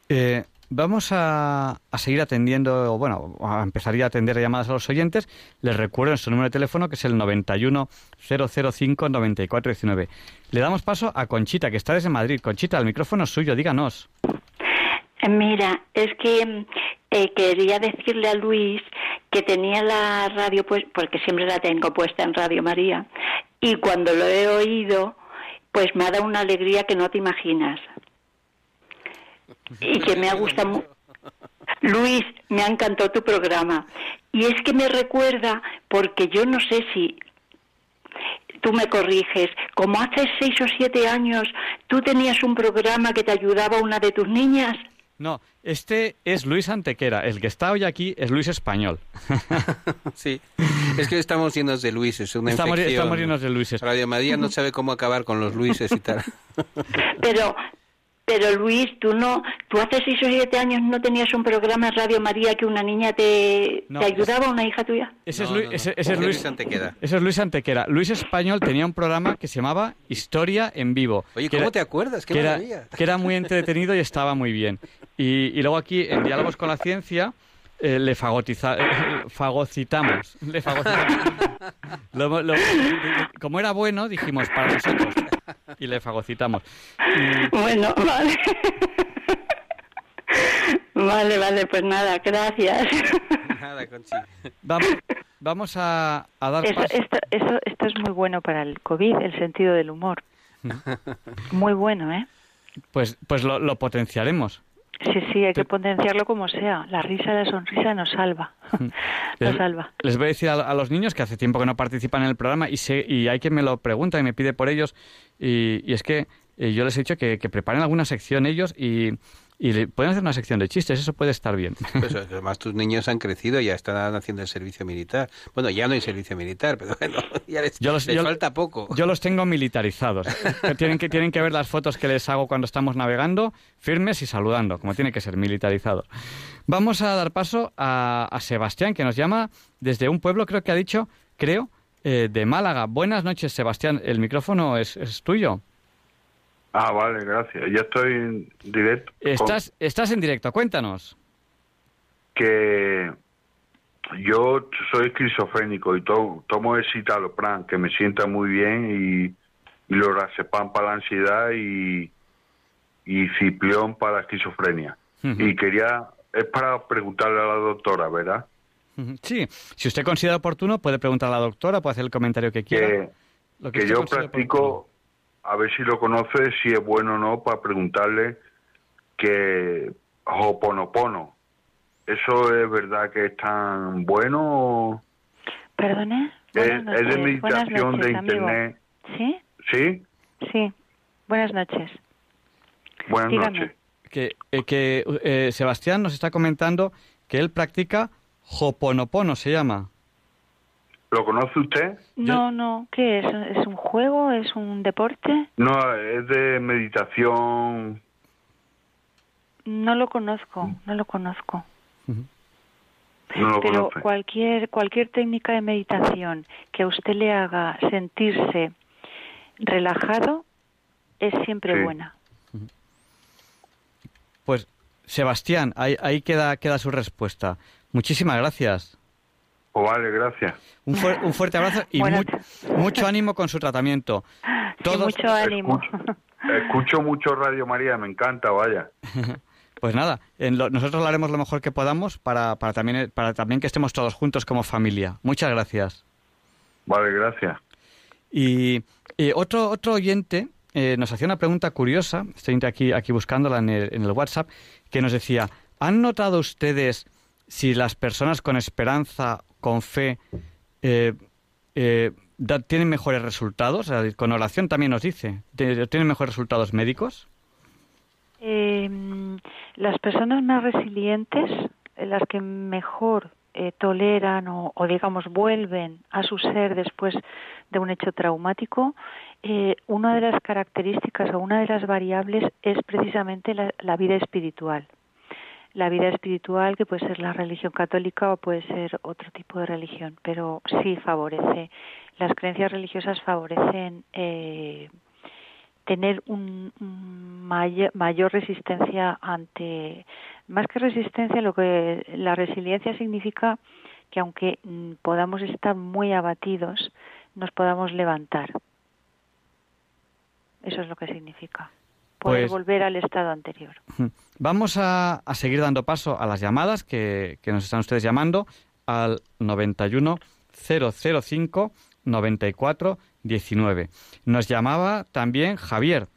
A: eh, Vamos a, seguir atendiendo, bueno, a empezaría a atender llamadas a los oyentes. Les recuerdo su número de teléfono, que es el 91 005 9419. Le damos paso a Conchita, que está desde Madrid. Conchita, el micrófono es suyo, díganos.
D: Eh, mira, es que eh, quería decirle a Luis que tenía la radio, pues, porque siempre la tengo puesta en Radio María, y cuando lo he oído, pues me ha dado una alegría que no te imaginas y que me ha gustado. Luis, me ha encantado tu programa. Y es que me recuerda, porque yo no sé si tú me corriges, como hace seis o siete años tú tenías un programa que te ayudaba a una de tus niñas.
A: No, este es Luis Antequera. El que está hoy aquí es Luis Español.
B: sí, es que estamos llenos de Luises, una
A: estamos, Estamos llenos de Luises.
B: Radio María no sabe cómo acabar con los Luises y tal.
D: Pero pero Luis, tú no, ¿Tú hace seis o siete años no tenías un programa en Radio María que una niña te,
A: No,
D: te ayudaba, una hija tuya?
A: Ese, es
B: No,
A: Luis,
B: no, no.
A: ese- ese es
B: Ese es
A: Luis
B: Luis Antequera.
A: Ese es Luis Antequera. Luis Español tenía un programa que se llamaba Historia en Vivo.
B: Oye, ¿cómo
A: era-
B: te acuerdas? ¡Qué
A: que era, que era muy entretenido y estaba muy bien. Y, y luego aquí, en Diálogos con la Ciencia, eh, le fagotiza, eh, fagocitamos. Le fagocitamos. Lo- lo- como era bueno, dijimos, para nosotros. Y le fagocitamos. Y-
D: Bueno, vale. vale, vale, pues nada, gracias.
B: Nada, Conchi.
A: vamos, vamos a, a dar
C: Eso,
A: paso.
C: esto, eso, esto es muy bueno para el COVID, el sentido del humor. Muy bueno, ¿eh?
A: Pues, pues lo, lo potenciaremos.
C: Sí, sí, hay que
A: Te-
C: potenciarlo como sea. La risa, la sonrisa nos salva.
A: Les-
C: nos salva.
A: Les voy a decir a, a los niños que hace tiempo que no participan en el programa y, sé, y hay quien me lo pregunta y me pide por ellos. Y, y es que eh, yo les he dicho que, que preparen alguna sección ellos y, y le- pueden hacer una sección de chistes, eso puede estar bien.
B: Pues además tus niños han crecido, ya están haciendo el servicio militar. Bueno, ya no hay servicio militar, pero bueno, ya les,
A: Yo los-
B: les
A: yo-
B: falta poco.
A: Yo los tengo militarizados. Tienen, que, tienen que ver las fotos que les hago cuando estamos navegando, firmes y saludando, como tiene que ser, militarizados. Vamos a dar paso a, a Sebastián, que nos llama desde un pueblo, creo que ha dicho, creo, eh, de Málaga. Buenas noches, Sebastián. El micrófono es, es tuyo.
E: Ah, vale, gracias. Ya estoy en directo. con-
A: Estás, estás en directo, cuéntanos.
E: Que yo soy esquizofrénico y to- tomo el citalopram, que me sienta muy bien, y, y lorazepam para la ansiedad y, y ciprión para la esquizofrenia. Y quería, es para preguntarle a la doctora, ¿verdad?
A: Sí, si usted considera oportuno, puede preguntar a la doctora, puede hacer el comentario que quiera.
E: Que,
A: Lo
E: que
A: usted
E: yo practico, a ver si lo conoce, si es bueno o no, para preguntarle que Hoponopono, ¿eso es verdad que es tan bueno o
C: ¿Perdone?
E: es, es de meditación
C: noches,
E: de
C: amigo.
E: internet?
C: ¿Sí?
E: ¿Sí?
C: Sí. Buenas noches.
E: Buenas
C: Dígame.
E: noches.
A: que, eh, que eh, Sebastián nos está comentando que él practica Hoponopono, se llama.
E: ¿Lo conoce usted?
C: No, no. ¿Qué es? ¿Es un juego? ¿Es un deporte?
E: No, es de meditación.
C: No lo conozco, no lo conozco.
E: No lo
C: Pero
E: conoce.
C: cualquier cualquier técnica de meditación que a usted le haga sentirse relajado es siempre
E: Sí.
C: buena.
A: Pues Sebastián, ahí, ahí queda, queda su respuesta. Muchísimas gracias.
E: Pues vale, gracias.
A: Un, fuer- un fuerte abrazo y mu- mucho ánimo con su tratamiento.
C: Sí,
A: Todos-
C: mucho ánimo.
E: Escucho, escucho mucho Radio María, me encanta, vaya.
A: Pues nada, en lo- nosotros lo haremos lo mejor que podamos para, para, también, para también que estemos todos juntos como familia. Muchas gracias.
E: Vale, gracias.
A: Y, y otro, otro oyente eh, nos hacía una pregunta curiosa, estoy aquí, aquí buscándola en el, en el WhatsApp, que nos decía, ¿han notado ustedes si las personas con esperanza, con fe, eh, eh, tienen mejores resultados? Con oración también nos dice, ¿te- ¿tienen mejores resultados médicos?
C: Eh, las personas más resilientes, eh, las que mejor eh, toleran o, digamos vuelven a su ser después de un hecho traumático, una de las características o una de las variables es precisamente la vida espiritual. La vida espiritual que puede ser la religión católica o puede ser otro tipo de religión, pero sí favorece. Las creencias religiosas favorecen eh, tener un, mayor, resistencia ante más que resistencia lo que la resiliencia significa que aunque mm, podamos estar muy abatidos nos podamos levantar eso es lo que significa poder
A: Pues-
C: volver al estado anterior
A: Vamos a, a seguir dando paso a las llamadas que, que nos están ustedes llamando al 91 005 94 19. Nos llamaba también Javier.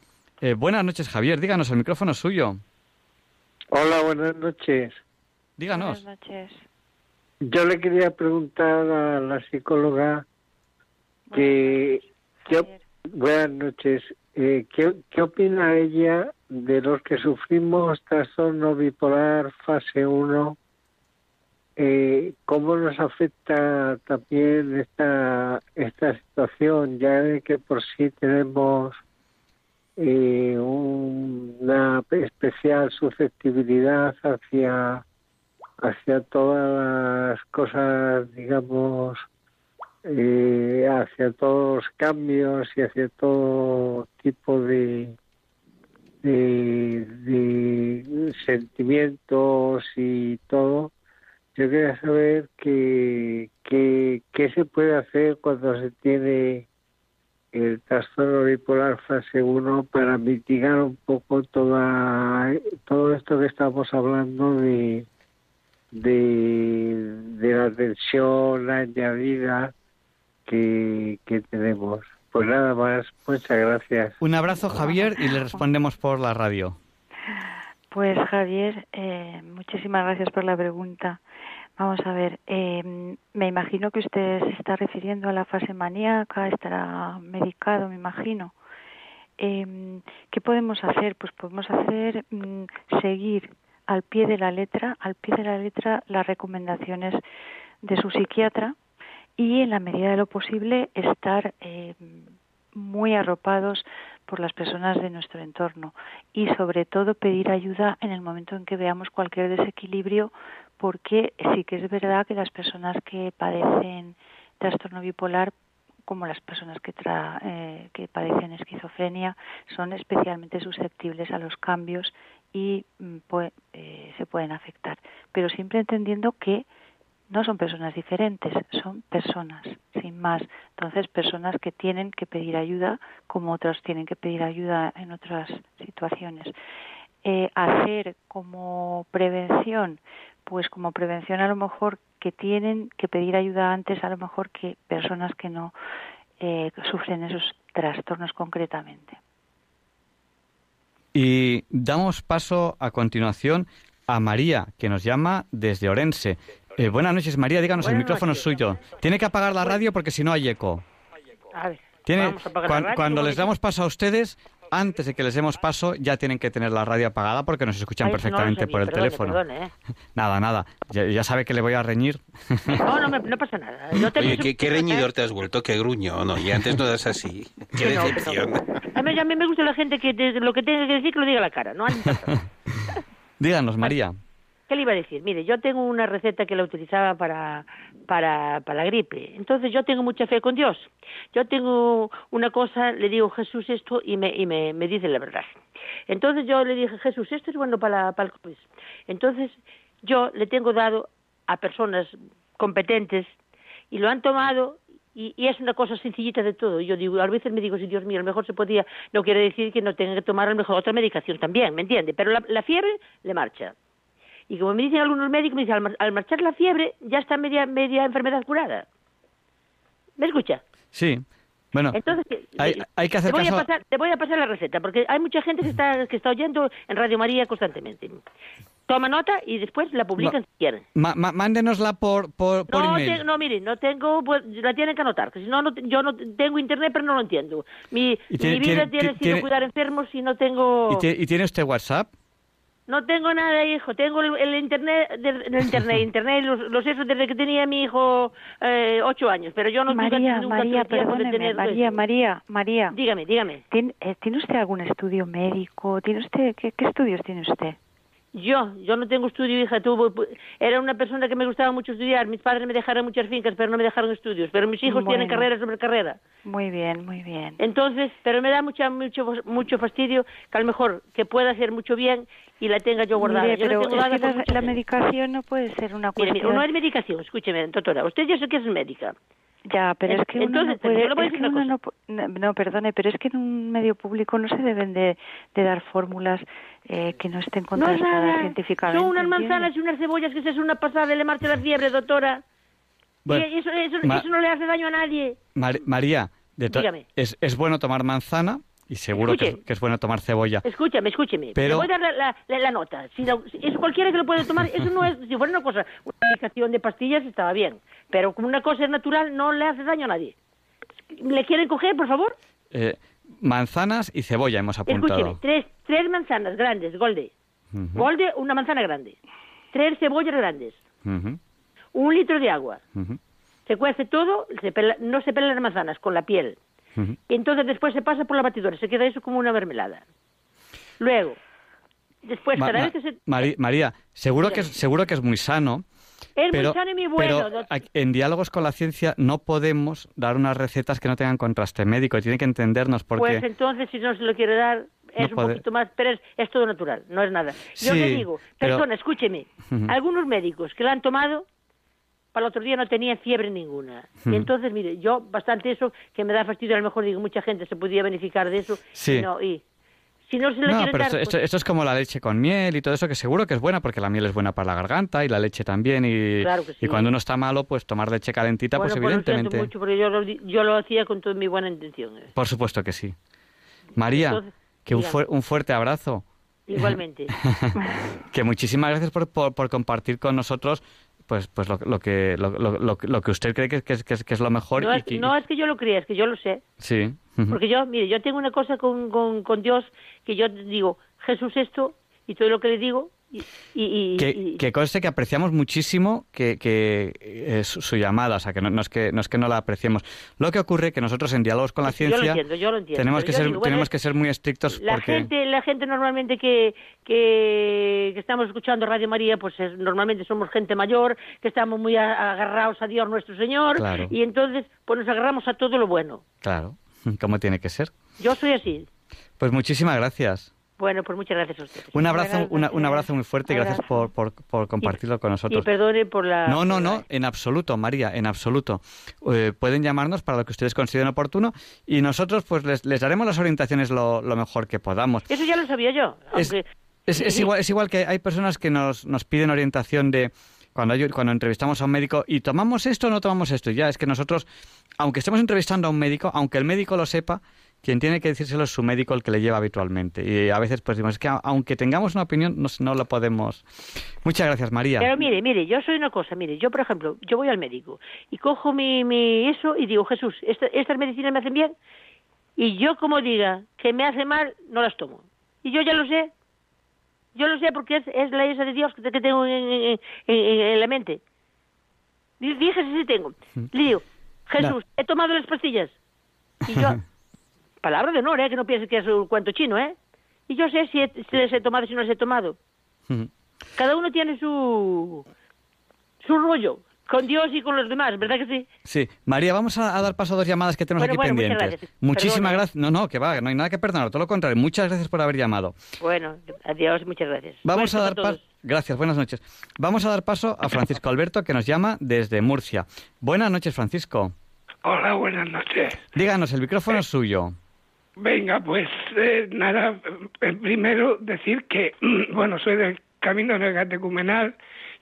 A: Eh, buenas noches, Javier. Díganos, el micrófono es suyo.
F: Hola, buenas noches.
A: Díganos.
C: buenas noches
F: Yo le quería preguntar a la psicóloga que, ¿qué op-
C: Javier.
F: buenas noches, eh, ¿qué, ¿qué opina ella de los que sufrimos trastorno bipolar fase 1? Eh, ¿Cómo nos afecta también esta, esta situación, ya de que por sí tenemos eh, una especial susceptibilidad hacia hacia todas las cosas, digamos, eh, todos los cambios y hacia todo tipo de, de, sentimientos y todo. Yo quería saber qué qué se puede hacer cuando se tiene el trastorno bipolar fase 1 para mitigar un poco toda, todo esto que estamos hablando de, de, de la tensión añadida que, que tenemos. Pues nada más, muchas gracias.
A: Un abrazo Javier y le respondemos por la radio.
C: Pues Javier, eh, muchísimas gracias por la pregunta. Vamos a ver, eh, me imagino que usted se está refiriendo a la fase maníaca, estará medicado, me imagino. Eh, ¿Qué podemos hacer? Pues podemos hacer mm, seguir al pie de la letra, al pie de la letra las recomendaciones de su psiquiatra y en la medida de lo posible estar eh, muy arropados por las personas de nuestro entorno y sobre todo pedir ayuda en el momento en que veamos cualquier desequilibrio porque sí que es verdad que las personas que padecen trastorno bipolar como las personas que, eh, que padecen esquizofrenia son especialmente susceptibles a los cambios y eh, se pueden afectar, pero siempre entendiendo que no son personas diferentes, son personas, sin más. Entonces, personas que tienen que pedir ayuda, como otras tienen que pedir ayuda en otras situaciones. Eh, hacer como prevención, pues como prevención a lo mejor que tienen que pedir ayuda antes, a lo mejor que personas que no eh, sufren esos trastornos concretamente.
A: Y damos paso a continuación a María, que nos llama desde Orense. Eh, buenas noches, María, díganos, el micrófono es suyo. Tiene que apagar la radio porque si no hay eco.
G: A ver,
A: Tiene, cuando les damos paso a ustedes, antes de que les demos paso, ya tienen que tener la radio apagada porque nos escuchan perfectamente por el teléfono.
G: ¿eh?
A: Nada, nada. Ya, sabe que le voy a reñir.
G: No, no, no pasa nada.
B: Oye, ¿qué, reñidor te has vuelto? Qué gruño, ¿no? Y antes no das así. Qué decepción.
G: a, mí, a mí me gusta la gente que lo que tenga que decir que lo diga a la cara, ¿no?
A: Díganos, María.
G: ¿Qué le iba a decir? Mire, yo tengo una receta que la utilizaba para, para, para la gripe. Entonces yo tengo mucha fe con Dios. Yo tengo una cosa, le digo Jesús esto y me, y me, me dice la verdad. Entonces yo le dije, Jesús, esto es bueno para, para el COVID. Entonces yo le tengo dado a personas competentes y lo han tomado y, es una cosa sencillita de todo. Yo digo, a veces me digo, si Dios mío, a lo mejor se podía, no quiere decir que no tenga que tomar a lo mejor otra medicación también, ¿me entiende? Pero la, la fiebre le marcha. Y como me dicen algunos médicos, me dicen, al, marchar la fiebre ya está media, media enfermedad curada. ¿Me escucha?
A: Sí. Bueno,
G: Entonces,
A: hay, hay que hacer
G: te voy,
A: caso...
G: a pasar, te voy a pasar la receta, porque hay mucha gente que está, que está oyendo en Radio María constantemente. Toma nota y después la publican si quieren.
A: mándenosla por, por, por
G: no,
A: email.
G: no, mire, no tengo, pues, la tienen que anotar, que si no, no, yo no tengo internet, pero no lo entiendo. Mi,
A: tiene,
G: mi vida
A: tiene,
G: tiene, sido cuidar enfermos y no tengo...
A: ¿Y, tiene usted WhatsApp?
G: No tengo nada, hijo. Tengo el, internet, el internet, internet, los, los esos desde que tenía mi hijo eh, ocho años, pero yo no
C: María,
G: nunca,
C: María, María, María, María.
G: Dígame, dígame.
C: ¿Tiene, eh, ¿Tiene usted algún estudio médico? ¿Tiene usted qué, qué estudios tiene usted?
G: Yo, yo no tengo estudio, hija. Tuvo, era una persona que me gustaba mucho estudiar. Mis padres me dejaron muchas fincas, pero no me dejaron estudios. Pero mis hijos tienen carrera sobre carrera.
C: Muy bien, muy bien.
G: Entonces, pero me da mucha, mucho, mucho fastidio que a lo mejor que pueda hacer mucho bien y la tenga yo guardada.
C: Mire,
G: yo
C: pero
G: tengo
C: es que la, la medicación no puede ser una cuestión...
G: Mire, mire, no es medicación, escúcheme, doctora. Usted ya sé que es médica.
C: Ya, pero es que uno
G: Entonces,
C: no puede,
G: yo le voy a
C: es
G: decir
C: que uno no, no, no, perdone, pero es que en un medio público no se deben de, de dar fórmulas eh, que no estén
G: No es
C: contrastadas
G: nada.
C: científicamente.
G: Son unas manzanas y unas cebollas que se es una pasada y le marcha la fiebre, doctora.
A: Bueno,
G: y eso, eso, eso no le hace daño a nadie.
A: Mar- María, de es, es bueno tomar manzana y seguro que es,
G: Escuche.
A: que es bueno tomar cebolla.
G: Escúchame, escúcheme.
A: Pero-
G: Le voy a dar la, la, la- la nota. Si la- es cualquiera que lo puede tomar. Eso no es, si fuera una cosa, una medicación de pastillas estaba bien. Pero como una cosa es natural, no le hace daño a nadie. ¿Le quieren coger, por favor?
A: Eh, manzanas y cebolla hemos apuntado.
G: Escúcheme, tres, tres manzanas grandes, golde. Golde, una manzana grande. Tres cebollas grandes. Un litro de agua. Se cuece todo, se pela- no se pelan las manzanas, con la piel. Y entonces después se pasa por la batidora, se queda eso como una mermelada. Luego, después
A: Ma-
G: cada
A: ma-
G: vez que se...
A: María, seguro que, es, seguro que es muy sano.
G: Es
A: pero,
G: muy sano y muy bueno.
A: pero en diálogos con la ciencia no podemos dar unas recetas que no tengan contraste médico. Tiene que entendernos porque...
G: Pues entonces, si no se lo quiere dar, es
A: No
G: un poquito más, pero es, es todo natural, no es nada. Yo
A: Sí,
G: le digo,
A: pero-
G: persona, escúcheme, algunos médicos que la han tomado, para el otro día no tenían fiebre ninguna. Y entonces, mire, yo bastante eso, que me da fastidio, a lo mejor digo, mucha gente se podía beneficiar de eso,
A: Sí.
G: y no, y si no se lo
A: No, pero
G: dar,
A: esto,
G: pues-
A: esto- esto es como la leche con miel y todo eso, que seguro que es buena, porque la miel es buena para la garganta y la leche también. Y,
G: Claro que sí.
A: y cuando uno está malo, pues tomar leche calentita,
G: bueno,
A: pues
G: pues lo
A: evidentemente.
G: mucho, porque yo lo, yo lo hacía con toda mi buena intención. eh.
A: Por supuesto que sí. María,
G: Entonces,
A: que un, fuer- un fuerte abrazo.
G: Igualmente.
A: que muchísimas gracias por, por, por compartir con nosotros pues pues lo, lo que lo, lo- lo- que usted cree que, que es, que es- que es lo mejor
G: no,
A: y
G: es,
A: que-
G: no es que yo lo crea, es que yo lo sé.
A: sí.
G: Porque yo, mire, yo tengo una cosa con, con, con Dios que yo digo, Jesús esto, y todo lo que le digo, y... y, y-
A: que,
G: y-
A: que conste que apreciamos muchísimo que, que eh, su, su llamada, o sea, que no, no es que no es que no la apreciemos. Lo que ocurre que nosotros en diálogos con la
G: yo lo
A: ciencia
G: entiendo, yo lo entiendo.
A: tenemos que ser
G: digo, bueno,
A: tenemos que ser muy estrictos
G: la
A: porque
G: gente la gente normalmente que, que, que estamos escuchando Radio María pues es- normalmente somos gente mayor que estamos muy agarrados a Dios nuestro Señor
A: Claro.
G: y entonces pues nos agarramos a todo lo bueno
A: claro, como tiene que ser.
G: yo soy así
A: Pues muchísimas gracias.
G: Bueno pues muchas gracias a ustedes
A: Un abrazo, una- un abrazo muy fuerte y gracias por, por, por compartirlo con
G: y
A: nosotros.
G: perdone por la
A: No, no, no, en absoluto, María, en absoluto. Eh, pueden llamarnos para lo que ustedes consideren oportuno y nosotros pues les, les daremos las orientaciones lo, lo mejor que podamos.
G: eso ya lo sabía yo
A: es- es igual, es igual que hay personas que nos, nos piden orientación de cuando, hay- cuando entrevistamos a un médico y tomamos esto o no tomamos esto. Ya es que nosotros, aunque estemos entrevistando a un médico, aunque el médico lo sepa, quien tiene que decírselo es su médico el que le lleva habitualmente. Y a veces pues decimos, es que aunque tengamos una opinión, no, no lo podemos. Muchas gracias, María.
G: Pero mire, mire, yo soy una cosa, mire, yo por ejemplo, yo voy al médico y cojo mi, mi eso y digo, Jesús, esta- estas medicinas me hacen bien y yo como diga que me hace mal, no las tomo. Y yo ya lo sé, yo lo sé porque es, es la esa de Dios que, tengo en, en- en- en la mente. Fíjese si tengo. Le digo, Jesús, he tomado las pastillas. Y yo, palabra de honor, ¿eh? que no piense que es un cuento chino, ¿eh? Y yo sé si, he- si les he tomado, si no les he tomado. Cada uno tiene su su rollo con Dios y con los demás, ¿verdad que sí?
A: Sí, María, vamos a, a dar paso a dos llamadas que tenemos
G: Bueno,
A: aquí
G: bueno, muchas
A: pendientes.
G: gracias.
A: Muchísimas gracias. No, no, que va, no hay nada que perdonar, todo lo contrario. Muchas gracias por haber llamado.
G: Bueno, adiós, muchas gracias.
A: Vamos
G: Buenas
A: a dar paso. Gracias, buenas noches. Vamos a dar paso a Francisco Alberto, que nos llama desde Murcia. Buenas noches, Francisco.
H: Hola, buenas noches.
A: Díganos, el micrófono es suyo.
H: Venga, pues eh, nada, eh, primero decir que, bueno, soy del Camino del Catecumenal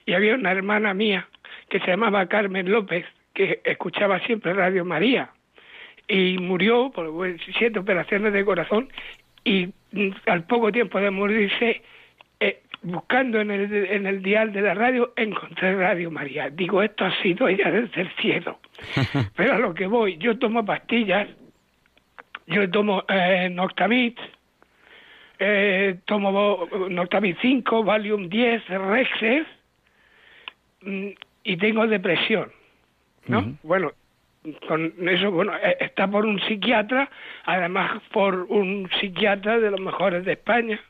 H: y había una hermana mía que se llamaba Carmen López, que escuchaba siempre Radio María y murió por siete operaciones de corazón y mm, al poco tiempo de morirse, eh, buscando en el, en el dial de la radio, encontré Radio María. Digo, esto ha sido ella desde el cielo. Pero a lo que voy, yo tomo pastillas yo tomo eh, Noctavit, eh, tomo Noctavit 5, Valium 10, Rexes mm, y tengo depresión, ¿no? Bueno, con eso, bueno, eh, está por un psiquiatra, además por un psiquiatra de los mejores de España,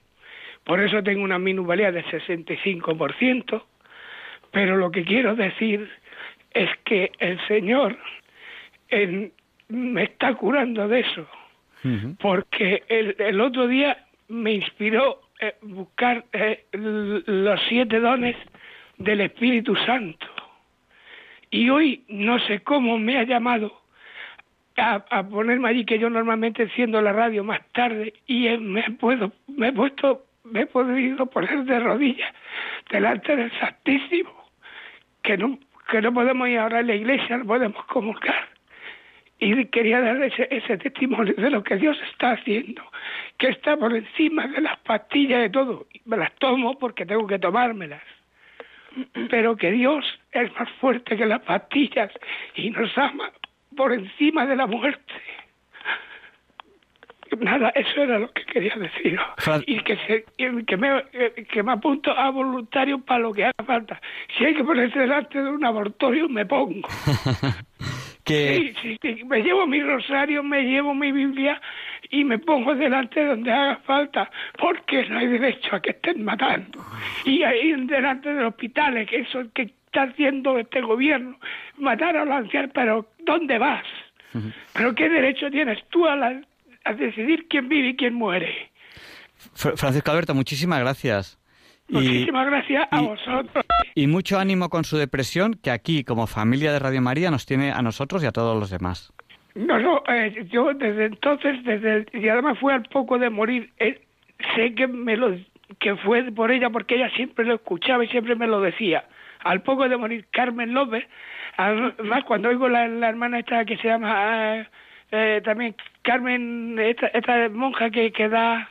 H: por eso tengo una minusvalía de 65%, pero lo que quiero decir es que el Señor en- me está curando de eso Porque el, otro día me inspiró eh, buscar eh, los siete dones del Espíritu Santo. Y hoy no sé cómo me ha llamado a, a ponerme allí, que yo normalmente enciendo la radio más tarde, y eh, me, puedo, me he puesto, me he podido poner de rodillas delante del Santísimo, que no, que no podemos ir ahora a la iglesia, no podemos comulgar y quería dar ese, ese testimonio de lo que Dios está haciendo, que está por encima de las pastillas de todo. Me las tomo porque tengo que tomármelas, pero que Dios es más fuerte que las pastillas y nos ama por encima de la muerte. Nada, eso era lo que quería decir.
A: Fran-
H: Y que, se, que, me, que me apunto a voluntario para lo que haga falta. Si hay que ponerse delante de un abortorio, me pongo.
A: Que...
H: Sí, sí, sí, me llevo mi rosario, me llevo mi Biblia y me pongo delante donde haga falta, porque no hay derecho a que estén matando. Y ahí delante de los hospitales, que eso es que está haciendo este gobierno, matar a los ancianos, pero ¿dónde vas? ¿Pero qué derecho tienes tú a, la- a decidir quién vive y quién muere?
A: Fr- Francisco Alberto, muchísimas gracias. Y,
H: Muchísimas gracias a
A: y-
H: vosotros.
A: y mucho ánimo con su depresión, que aquí, como familia de Radio María, nos tiene a nosotros y a todos los demás.
H: No, no, eh, yo desde entonces, desde y además fue al poco de morir, eh, sé que me lo que fue por ella porque ella siempre lo escuchaba y siempre me lo decía. Al poco de morir Carmen López, además cuando oigo la, la hermana esta que se llama eh, eh, también Carmen, esta, esta monja que, que da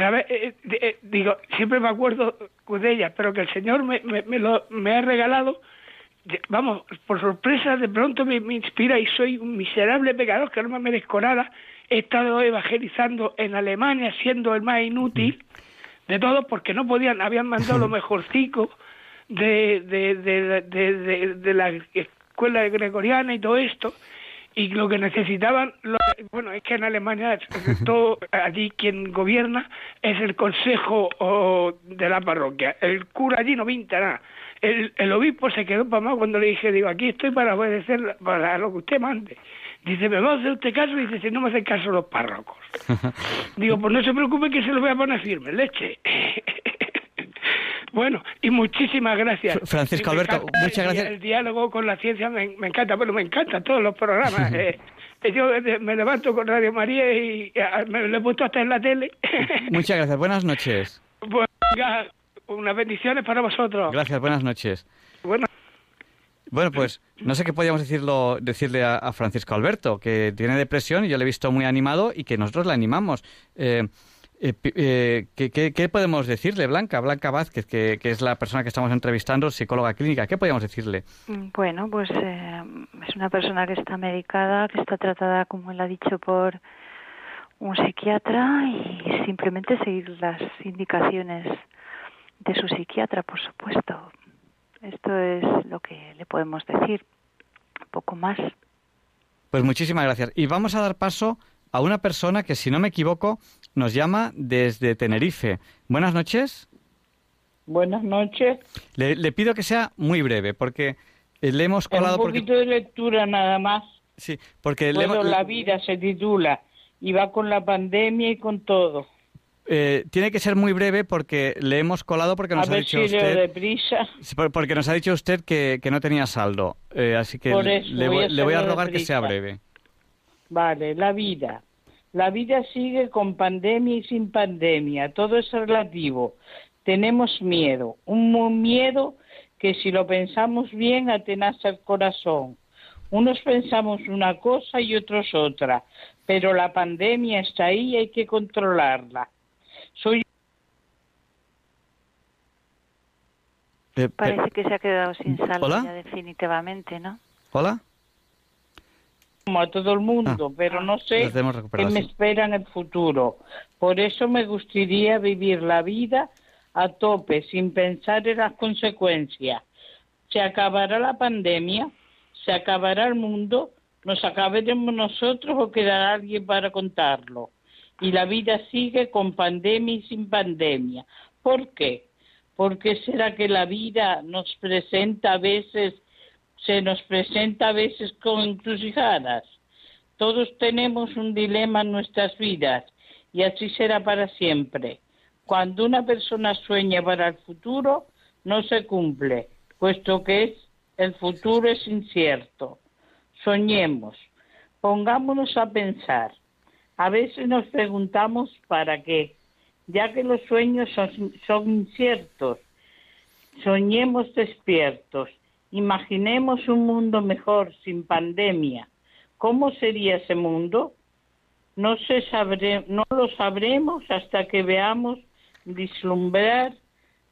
H: Eh, eh, eh, digo, siempre me acuerdo de ella, pero que el Señor me, me, me lo, me ha regalado, vamos, por sorpresa, de pronto me, me inspira y soy un miserable pecador que no me merezco nada. He estado evangelizando en Alemania, siendo el más inútil de todos, porque no podían, habían mandado lo mejorcico de, de, de, de, de- de la escuela gregoriana y todo esto y lo que necesitaban, lo- bueno, es que en Alemania todo allí quien gobierna es el consejo o, de la parroquia. El cura allí no pinta nada. El, el obispo se quedó para más cuando le dije, digo, aquí estoy para obedecer para lo que usted mande. Dice, ¿me va a hacer usted caso? Dice, si no me hacen caso los párrocos. Digo, pues no se preocupe que se lo voy a poner firme, leche. bueno, y muchísimas gracias.
A: Fr- Francisco Alberto,
H: encanta
A: muchas gracias.
H: El diálogo con la ciencia me, me encanta, bueno, me encantan todos los programas. eh, yo eh, me levanto con Radio María y eh, me lo he puesto hasta en la tele.
A: Muchas gracias, buenas noches.
H: pues unas bendiciones para vosotros.
A: Gracias, buenas noches.
H: Bueno,
A: Bueno, pues no sé qué podíamos decirlo, decirle a, a Francisco Alberto, que tiene depresión y yo le he visto muy animado y que nosotros le animamos. Eh, eh, eh, ¿qué, qué, qué podemos decirle, Blanca? Blanca Vázquez, que, que es la persona que estamos entrevistando, psicóloga clínica. ¿Qué podemos decirle?
C: Mm, Bueno, pues eh, es una persona que está medicada, que está tratada, como él ha dicho, por un psiquiatra y simplemente seguir las indicaciones de su psiquiatra, por supuesto. Esto es lo que le podemos decir. Poco más.
A: Pues muchísimas gracias. Y vamos a dar paso a una persona que, si no me equivoco, nos llama desde Tenerife. Buenas noches.
I: Buenas noches.
A: Le, le pido que sea muy breve, porque eh, le hemos colado...
I: un
A: porque-
I: poquito de lectura nada más.
A: Sí, porque le
I: Bueno,
A: hemos-
I: la vida se titula y va con la pandemia y con todo.
A: Eh, tiene que ser muy breve porque le hemos colado porque
I: A
A: nos ha
I: ver
A: dicho
I: si
A: usted
I: deprisa.
A: Porque nos ha dicho usted que, que no tenía saldo Eh, así que le,
I: voy
A: voy,
I: a
A: le voy a
I: hacerlo
A: rogar que sea breve
I: Vale, la vida. La vida sigue con pandemia y sin pandemia. Todo es relativo. Tenemos miedo. Un miedo que si lo pensamos bien atenaza el corazón. Unos pensamos una cosa y otros otra. Pero la pandemia está ahí y hay que controlarla. Soy
A: Eh,
C: Parece
A: pe-
C: que se ha quedado sin saldo
A: ¿Hola?
C: ya definitivamente, ¿no?
A: hola
I: a todo el mundo, pero no sé qué me espera en el futuro. Por eso me gustaría vivir la vida a tope, sin pensar en las consecuencias. Se acabará la pandemia, se acabará el mundo, nos acabaremos nosotros o quedará alguien para contarlo. Y la vida sigue con pandemia y sin pandemia. ¿Por qué? ¿Por qué será que la vida nos presenta a veces se nos presenta a veces con encrucijadas. Todos tenemos un dilema en nuestras vidas y así será para siempre. Cuando una persona sueña para el futuro, no se cumple, puesto que el futuro es incierto. Soñemos, pongámonos a pensar. A veces nos preguntamos para qué, ya que los sueños son inciertos. Soñemos despiertos. Imaginemos un mundo mejor, sin pandemia. ¿Cómo sería ese mundo? No, se no lo sabremos hasta que veamos vislumbrar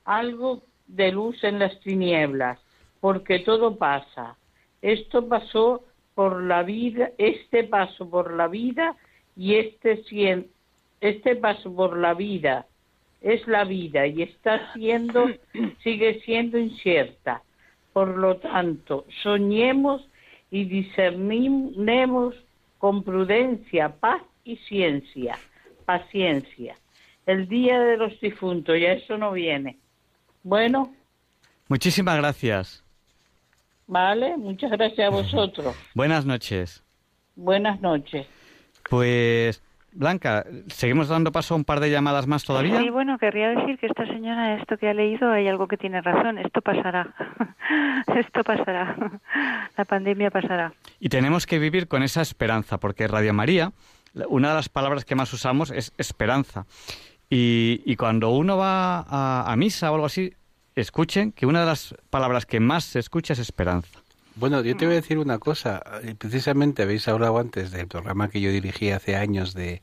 I: algo de luz en las tinieblas, porque todo pasa. Esto pasó por la vida, este paso por la vida y este, este paso por la vida es la vida y está siendo, sigue siendo incierta. Por lo tanto, soñemos y discernemos con prudencia, paz y ciencia, paciencia. El día de los difuntos, ya eso no viene. Bueno.
A: Muchísimas gracias.
I: Vale, muchas gracias a vosotros.
A: Buenas noches.
I: Buenas noches.
A: Pues Blanca, ¿seguimos dando paso a un par de llamadas más todavía?
C: Sí, bueno, querría decir que esta señora, esto que ha leído, hay algo que tiene razón. Esto pasará. esto pasará. La pandemia pasará.
A: Y tenemos que vivir con esa esperanza, porque Radio María, una de las palabras que más usamos es esperanza. Y, cuando uno va a, a misa o algo así, escuchen que una de las palabras que más se escucha es esperanza.
B: Bueno, yo te voy a decir una cosa. Eh, precisamente habéis hablado antes del programa que yo dirigí hace años de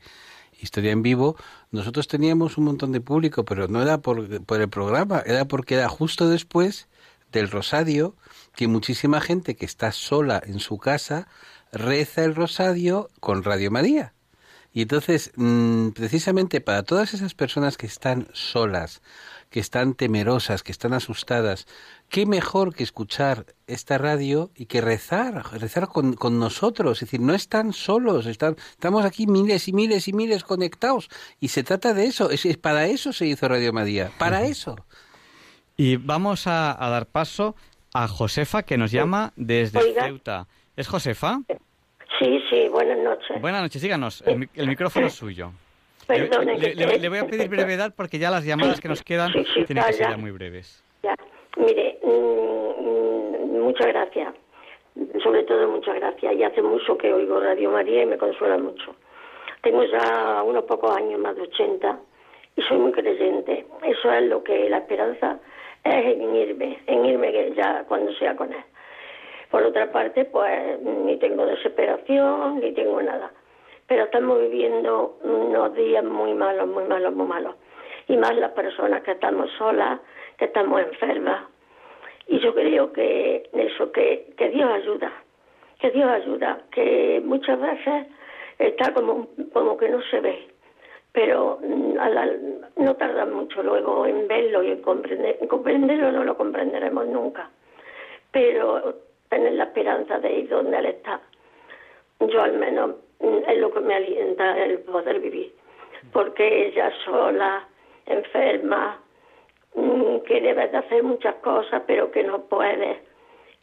B: Historia en Vivo. Nosotros teníamos un montón de público, pero no era por, por el programa, era porque era justo después del rosario que muchísima gente que está sola en su casa reza el rosario con Radio María. Y entonces, mm, precisamente para todas esas personas que están solas, que están temerosas, que están asustadas, qué mejor que escuchar esta radio y que rezar, rezar con, con nosotros. Es decir, no están solos, están, estamos aquí miles y miles y miles conectados. Y se trata de eso, es, para eso se hizo Radio María, para eso.
A: Y vamos a, dar paso a Josefa, que nos llama desde Ceuta. ¿Es Josefa?
J: Sí, sí, buenas noches.
A: Buenas noches, díganos, el micrófono es suyo.
J: Perdone,
A: le, voy a pedir brevedad porque ya las llamadas que nos quedan tienen que ser muy breves.
J: Ya. Mire, mm, mm, muchas gracias. Sobre todo muchas gracias. Y hace mucho que oigo Radio María y me consuela mucho. Tengo ya unos pocos años, más de 80, y soy muy creyente. Eso es lo que la esperanza es en irme, en irme ya cuando sea con él. Por otra parte, pues ni tengo desesperación, ni tengo nada pero estamos viviendo unos días muy malos, muy malos, muy malos. Y más las personas que estamos solas, que estamos enfermas. Y yo creo que eso, que, que Dios ayuda, que Dios ayuda, que muchas veces está como, como que no se ve, pero mm, no tarda mucho luego en verlo y en, comprender, en comprenderlo, no lo comprenderemos nunca, pero tener la esperanza de ir donde Él está. Yo al menos es lo que me alienta el poder vivir, porque ella sola, enferma, mm, que debe de hacer muchas cosas, pero que no puede.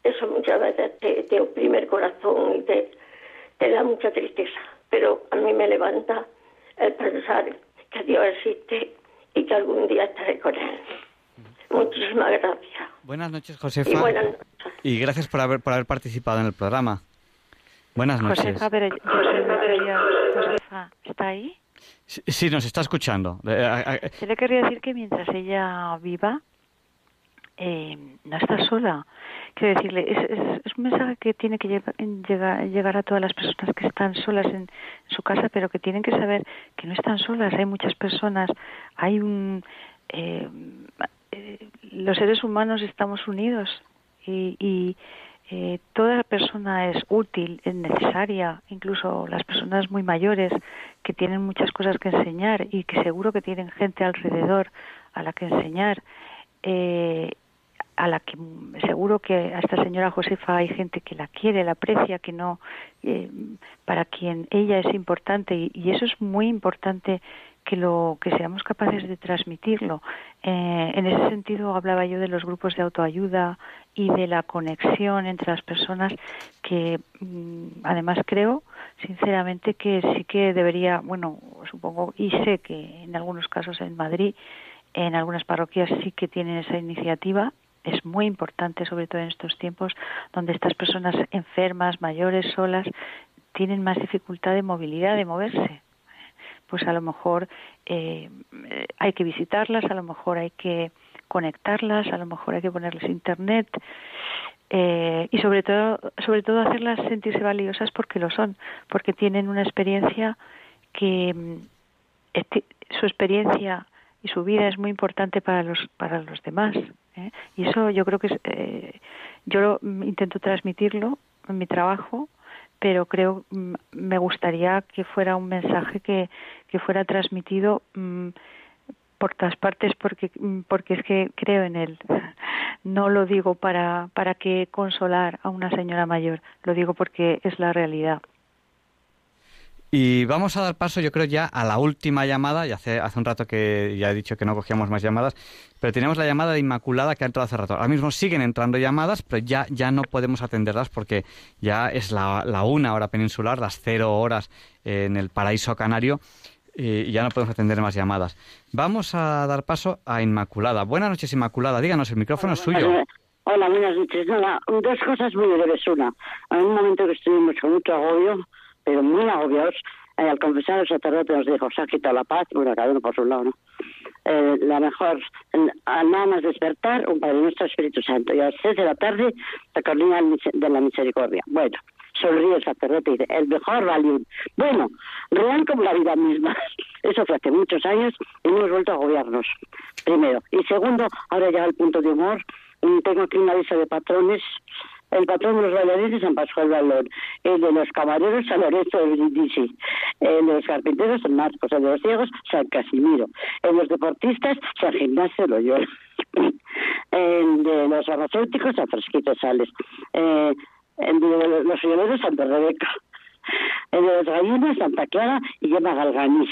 J: Eso muchas veces te, oprime el corazón y te, te da mucha tristeza, pero a mí me levanta el pensar que Dios existe y que algún día estaré con Él. Muchísimas gracias.
A: Buenas noches, Josefa. Y, gracias por haber, por haber participado en el programa. Buenas noches.
C: Josefa, pero, Josefa, ¿está ahí?
A: Sí, nos está escuchando.
C: Yo le quería decir que mientras ella viva, eh, no está sola. Quiero decirle, es, es, un mensaje que tiene que llegar, llegar, a todas las personas que están solas en, su casa, pero que tienen que saber que no están solas. Hay muchas personas, hay un. Eh, eh, los seres humanos estamos unidos y, y eh, toda persona es útil, es necesaria, incluso las personas muy mayores que tienen muchas cosas que enseñar y que seguro que tienen gente alrededor a la que enseñar, eh, a la que seguro que a esta señora Josefa hay gente que la quiere, la aprecia, que no, eh, para quien ella es importante y, y eso es muy importante que lo que seamos capaces de transmitirlo. Eh, en ese sentido hablaba yo de los grupos de autoayuda y de la conexión entre las personas que mm, además creo sinceramente que sí que debería, bueno, supongo y sé que en algunos casos en Madrid, en algunas parroquias sí que tienen esa iniciativa es muy importante, sobre todo en estos tiempos donde estas personas enfermas, mayores, solas, tienen más dificultad de movilidad, de moverse pues a lo mejor eh, hay que visitarlas, a lo mejor hay que conectarlas, a lo mejor hay que ponerles internet eh, y sobre todo, sobre todo hacerlas sentirse valiosas porque lo son, porque tienen una experiencia que mm, su experiencia y su vida es muy importante para los para los demás ¿eh? y eso yo creo que es, yo intento transmitirlo en mi trabajo pero creo mm, me gustaría que fuera un mensaje que, fuera transmitido mm, por todas partes porque porque es que creo en él. No lo digo para para que consolar a una señora mayor, lo digo porque es la realidad.
A: Y vamos a dar paso, yo creo, ya a la última llamada. Y hace, hace un rato que ya he dicho que no cogíamos más llamadas, pero tenemos la llamada de Inmaculada que ha entrado hace rato. Ahora mismo siguen entrando llamadas, pero ya, ya no podemos atenderlas porque ya es la, la una hora peninsular, las cero horas en el paraíso canario, y ya no podemos atender más llamadas. Vamos a dar paso a Inmaculada. Buenas noches, Inmaculada. Díganos, el micrófono es suyo.
K: Hola, buenas noches. Nada, dos cosas muy breves. Una, en un momento que estuvimos con mucho agobio, pero muy agobiados, eh, al confesar el sacerdote nos dijo, se ha quitado la paz, bueno, cada uno por su lado, ¿no? Eh, la mejor, nada más despertar, un Padre Nuestro Espíritu Santo, y a las seis de la tarde, la cornilla de la misericordia. Bueno, sonríe el sacerdote y dice, el mejor valium. Bueno, real como la vida misma. Eso fue hace muchos años y hemos vuelto a agobiarnos, primero. Y segundo, ahora llega el punto de humor, tengo aquí una lista de patrones el patrón de los bailarines San Pascual Balón, el de los camareros San Lorenzo de Brindisi, el de los carpinteros San Marcos, el de los ciegos San Casimiro, el de los deportistas San Gimnasio Loyola, el de los farmacéuticos San Fresquito Sales, eh, el de los violeros Santa Rebeca, el de los gallinas Santa Clara y Gemma Galganis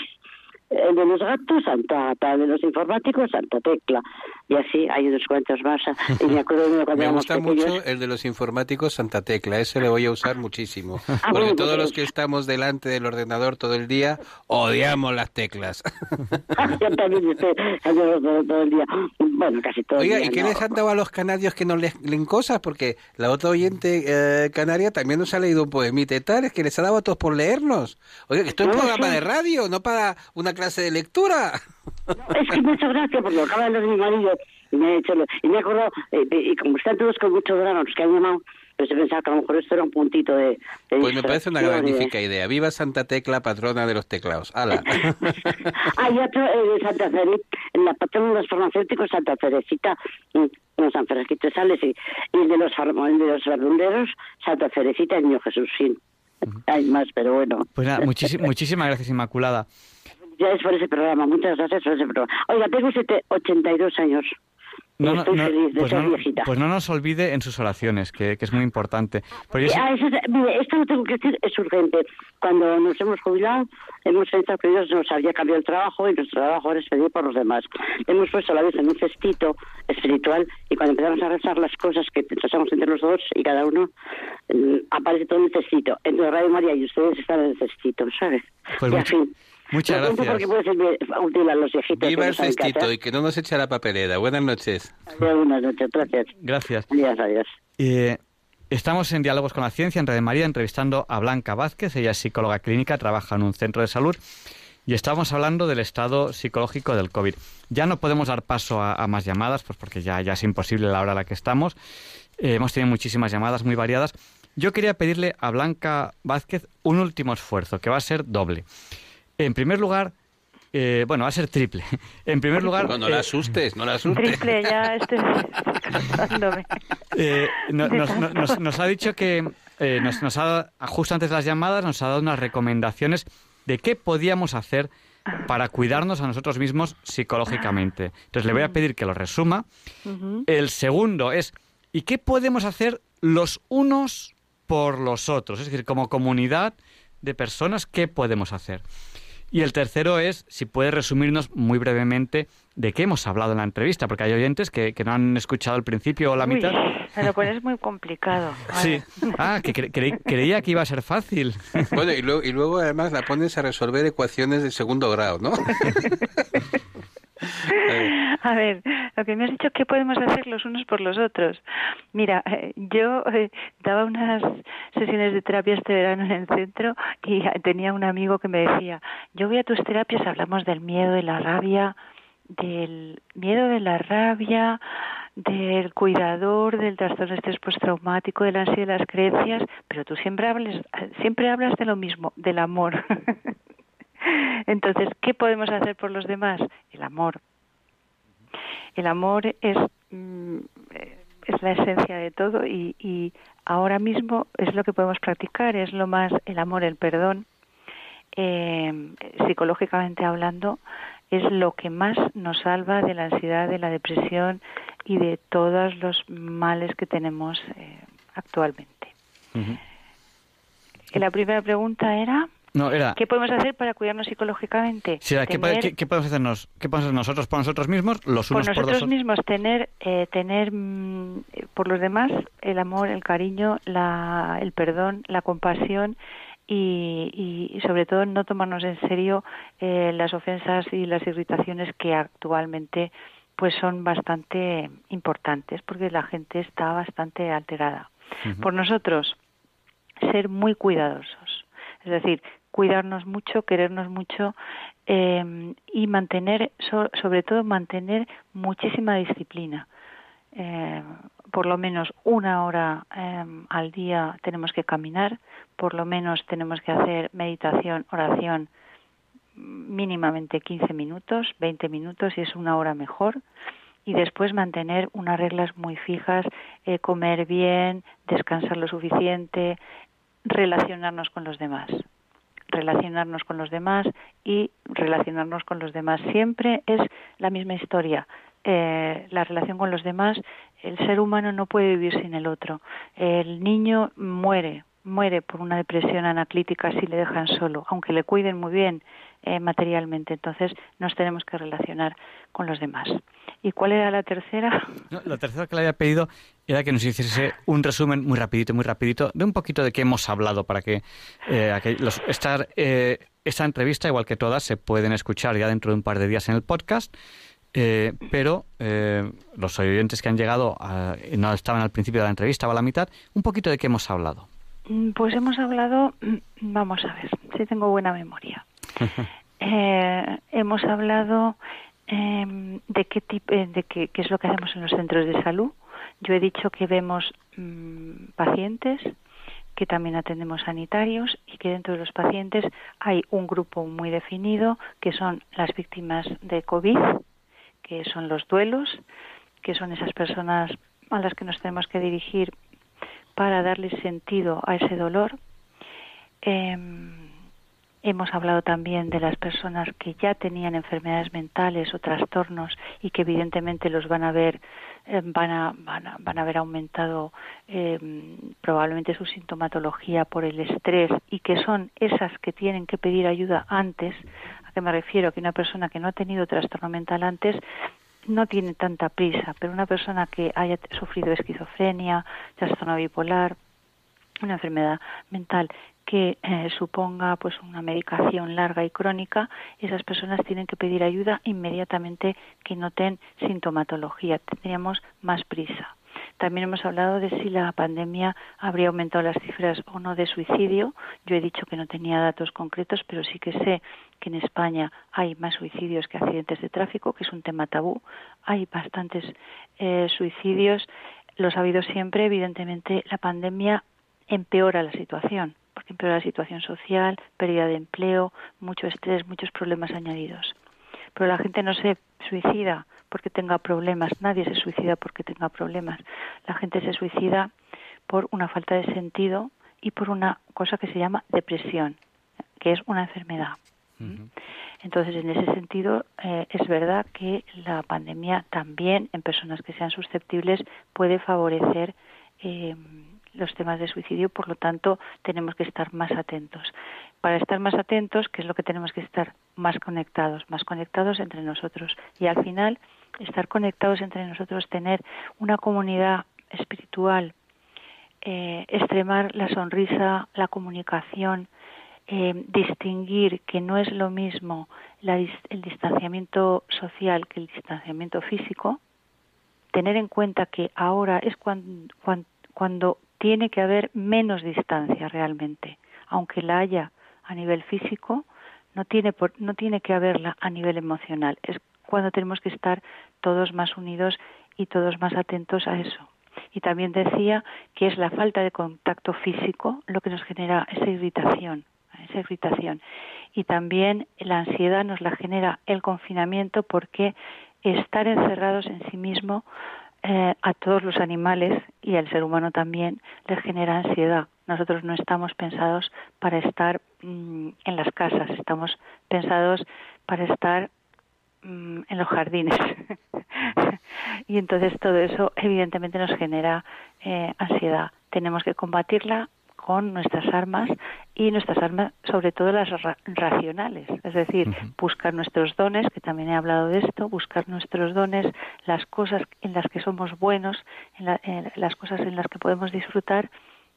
K: el de los gatos, Santa Ata, de los informáticos, Santa Tecla. Y así hay unos cuantos más. Y me acuerdo de
B: Me gusta mucho el de los informáticos, Santa Tecla. Ese le voy a usar muchísimo. Ah, Porque todos los que estamos delante del ordenador todo el día odiamos las teclas.
K: Yo también estoy todo el día. Bueno, casi todo
B: Oiga,
K: el día.
B: ¿y qué les han dado a los canarios que no les leen cosas? Porque la otra oyente eh, canaria también nos ha leído un poemita y tal. Es que les ha dado a todos por leernos. Oiga, esto es un programa de radio, no para una clase de lectura.
K: Es que me ha hecho gracia porque lo acaba de leer mi marido y me ha hecho, y me acuerdo, eh, y como están todos con muchos granos que han llamado, pues he pensado que a lo mejor esto era un puntito de...
B: pues me parece una magnífica idea. Viva Santa Tecla, patrona de los teclados. ¡Hala!
K: Hay otro eh, de Santa Cerecita, en la patrona de los farmacéuticos, Santa Cerecita, no, San Fresquito Sales, y, y de los, de los verdunderos, Santa Cerecita y Niño Jesús Sin. Hay más, pero bueno.
A: Pues nada, muchísimas gracias, Inmaculada.
K: Felicidades por ese programa, muchas gracias por ese programa. Oiga, tengo 82 años. No, no,
A: no, pues, no, pues, no, nos olvide en sus oraciones, que, que es muy importante.
K: Pues ah, eso, mire, esto lo tengo que decir, es urgente. Cuando nos hemos jubilado, hemos pensado que Dios nos había cambiado el trabajo y nuestro trabajo era pedir por los demás. Hemos puesto a la vez en un cestito espiritual y cuando empezamos a rezar las cosas que pensamos entre los dos y cada uno, mm, aparece todo en el cestito. Entre Radio María y ustedes están en el cestito, ¿sabes?
A: Pues
K: y fin.
A: Muchas gracias.
K: Porque puede ser útil a los viejitos.
B: Viva el cestito y que no nos eche la papelera. Buenas noches.
K: Buenas noches, gracias.
A: Gracias.
K: Adiós, adiós.
A: Eh, estamos en Diálogos con la Ciencia en Red María entrevistando a Blanca Vázquez. Ella es psicóloga clínica, trabaja en un centro de salud. Y estamos hablando del estado psicológico del COVID. Ya no podemos dar paso a, más llamadas, pues porque ya, ya es imposible la hora a la que estamos. Eh, hemos tenido muchísimas llamadas muy variadas. Yo quería pedirle a Blanca Vázquez un último esfuerzo, que va a ser doble. En primer lugar, eh, bueno, va a ser triple. En primer lugar...
B: No, no la asustes, no la asustes.
C: Triple, ya estoy
A: eh, nos, ha dicho que, eh, nos, ha, justo antes de las llamadas, nos ha dado unas recomendaciones de qué podíamos hacer para cuidarnos a nosotros mismos psicológicamente. Entonces le voy a pedir que lo resuma. El segundo es, ¿y qué podemos hacer los unos por los otros? Es decir, como comunidad de personas, ¿qué podemos hacer? Y el tercero es, si puede resumirnos muy brevemente de qué hemos hablado en la entrevista, porque hay oyentes que, que no han escuchado el principio o la mitad.
C: Me lo pones muy complicado.
A: Sí. Ah, que creía que iba a ser fácil.
B: Bueno, y luego, y luego además la pones a resolver ecuaciones de segundo grado, ¿no?
C: A ver, lo que me has dicho, ¿qué podemos hacer los unos por los otros? Mira, eh, yo eh, daba unas sesiones de terapia este verano en el centro y tenía un amigo que me decía, yo voy a tus terapias, hablamos del miedo, de la rabia, del miedo, de la rabia, del cuidador, del trastorno de estrés postraumático, de la ansiedad de las creencias, pero tú siempre hablas, siempre hablas de lo mismo, del amor. Entonces, ¿qué podemos hacer por los demás? El amor. El amor es, mm, es la esencia de todo y, y ahora mismo es lo que podemos practicar, es lo más el amor, el perdón, eh, psicológicamente hablando, es lo que más nos salva de la ansiedad, de la depresión y de todos los males que tenemos eh, actualmente. La primera pregunta era...
A: No, era...
C: ¿Qué podemos hacer para cuidarnos psicológicamente?
A: Sí, ¿qué, podemos hacernos? ¿Qué podemos hacer nosotros por nosotros mismos, los unos
C: por nosotros mismos, tener, eh, tener mm, por los demás el amor, el cariño, la, el perdón, la compasión y, y, sobre todo no tomarnos en serio eh, las ofensas y las irritaciones que actualmente pues son bastante importantes porque la gente está bastante alterada. Por nosotros, ser muy cuidadosos. Es decir, cuidarnos mucho, querernos mucho eh, y mantener, sobre todo mantener muchísima disciplina. Eh, por lo menos una hora eh, al día tenemos que caminar, por lo menos tenemos que hacer meditación, oración mínimamente 15 minutos, 20 minutos y es una hora mejor. Y después mantener unas reglas muy fijas, comer bien, descansar lo suficiente, relacionarnos con los demás relacionarnos con los demás y relacionarnos con los demás siempre es la misma historia. Eh, la relación con los demás, el ser humano no puede vivir sin el otro. El niño muere, muere por una depresión anaclítica si le dejan solo, aunque le cuiden muy bien eh, materialmente. Entonces nos tenemos que relacionar con los demás. ¿Y cuál era la tercera?
A: la tercera que le había pedido era que nos hiciese un resumen muy rapidito, muy rapidito, de un poquito de qué hemos hablado para que, eh, estar, eh, esta entrevista, igual que todas, se pueden escuchar ya dentro de un par de días en el podcast. Eh, pero los oyentes que han llegado no estaban al principio de la entrevista o a la mitad, un poquito de qué hemos hablado.
C: Mm, pues hemos hablado, mm, vamos a ver, si tengo buena memoria. hemos hablado em, de qué tipo, de qué, qué, es lo que hacemos en los centros de salud, yo he dicho que vemos mm, pacientes, que también atendemos sanitarios y que dentro de los pacientes hay un grupo muy definido que son las víctimas de COVID, que son los duelos, que son esas personas a las que nos tenemos que dirigir para darles sentido a ese dolor. Em, hemos hablado también de las personas que ya tenían enfermedades mentales o trastornos y que evidentemente los van a ver eh, van a, van a, van a haber aumentado eh, probablemente su sintomatología por el estrés y que son esas que tienen que pedir ayuda antes. ¿A qué me refiero? Que una persona que no ha tenido trastorno mental antes no tiene tanta prisa, pero una persona que haya sufrido esquizofrenia, trastorno bipolar, una enfermedad mental que eh, suponga pues una medicación larga y crónica, esas personas tienen que pedir ayuda inmediatamente que noten sintomatología. Tendríamos más prisa. También hemos hablado de si la pandemia habría aumentado las cifras o no de suicidio. Yo he dicho que no tenía datos concretos, pero sí que sé que en España hay más suicidios que accidentes de tráfico, que es un tema tabú. Hay bastantes eh, suicidios. Los ha habido siempre. Evidentemente, la pandemia empeora la situación porque empeora la situación social, pérdida de empleo, mucho estrés, muchos problemas añadidos. Pero la gente no se suicida porque tenga problemas, nadie se suicida porque tenga problemas. La gente se suicida por una falta de sentido y por una cosa que se llama depresión, que es una enfermedad. Entonces, en ese sentido, eh, es verdad que la pandemia también en personas que sean susceptibles puede favorecer eh, los temas de suicidio, por lo tanto tenemos que estar más atentos. Para estar más atentos, ¿qué es lo que tenemos que estar más conectados? Más conectados entre nosotros. Y al final, estar conectados entre nosotros, tener una comunidad espiritual, eh, extremar la sonrisa, la comunicación, eh, distinguir que no es lo mismo el distanciamiento social que el distanciamiento físico, tener en cuenta que ahora es cuando, cuando tiene que haber menos distancia realmente, aunque la haya a nivel físico, no tiene, no tiene que haberla a nivel emocional. Cuando tenemos que estar todos más unidos y todos más atentos a eso. Y también decía que es la falta de contacto físico lo que nos genera esa irritación, esa irritación. Y también la ansiedad nos la genera el confinamiento porque estar encerrados en sí mismo eh, a todos los animales y al ser humano también les genera ansiedad. Nosotros no estamos pensados para estar mm, en las casas, estamos pensados para estar mm, en los jardines. y entonces todo eso evidentemente nos genera eh, ansiedad. Tenemos que combatirla con nuestras armas y nuestras armas, sobre todo las racionales, es decir, buscar nuestros dones, que también he hablado de esto, buscar nuestros dones, las cosas en las que somos buenos, en las cosas en las que podemos disfrutar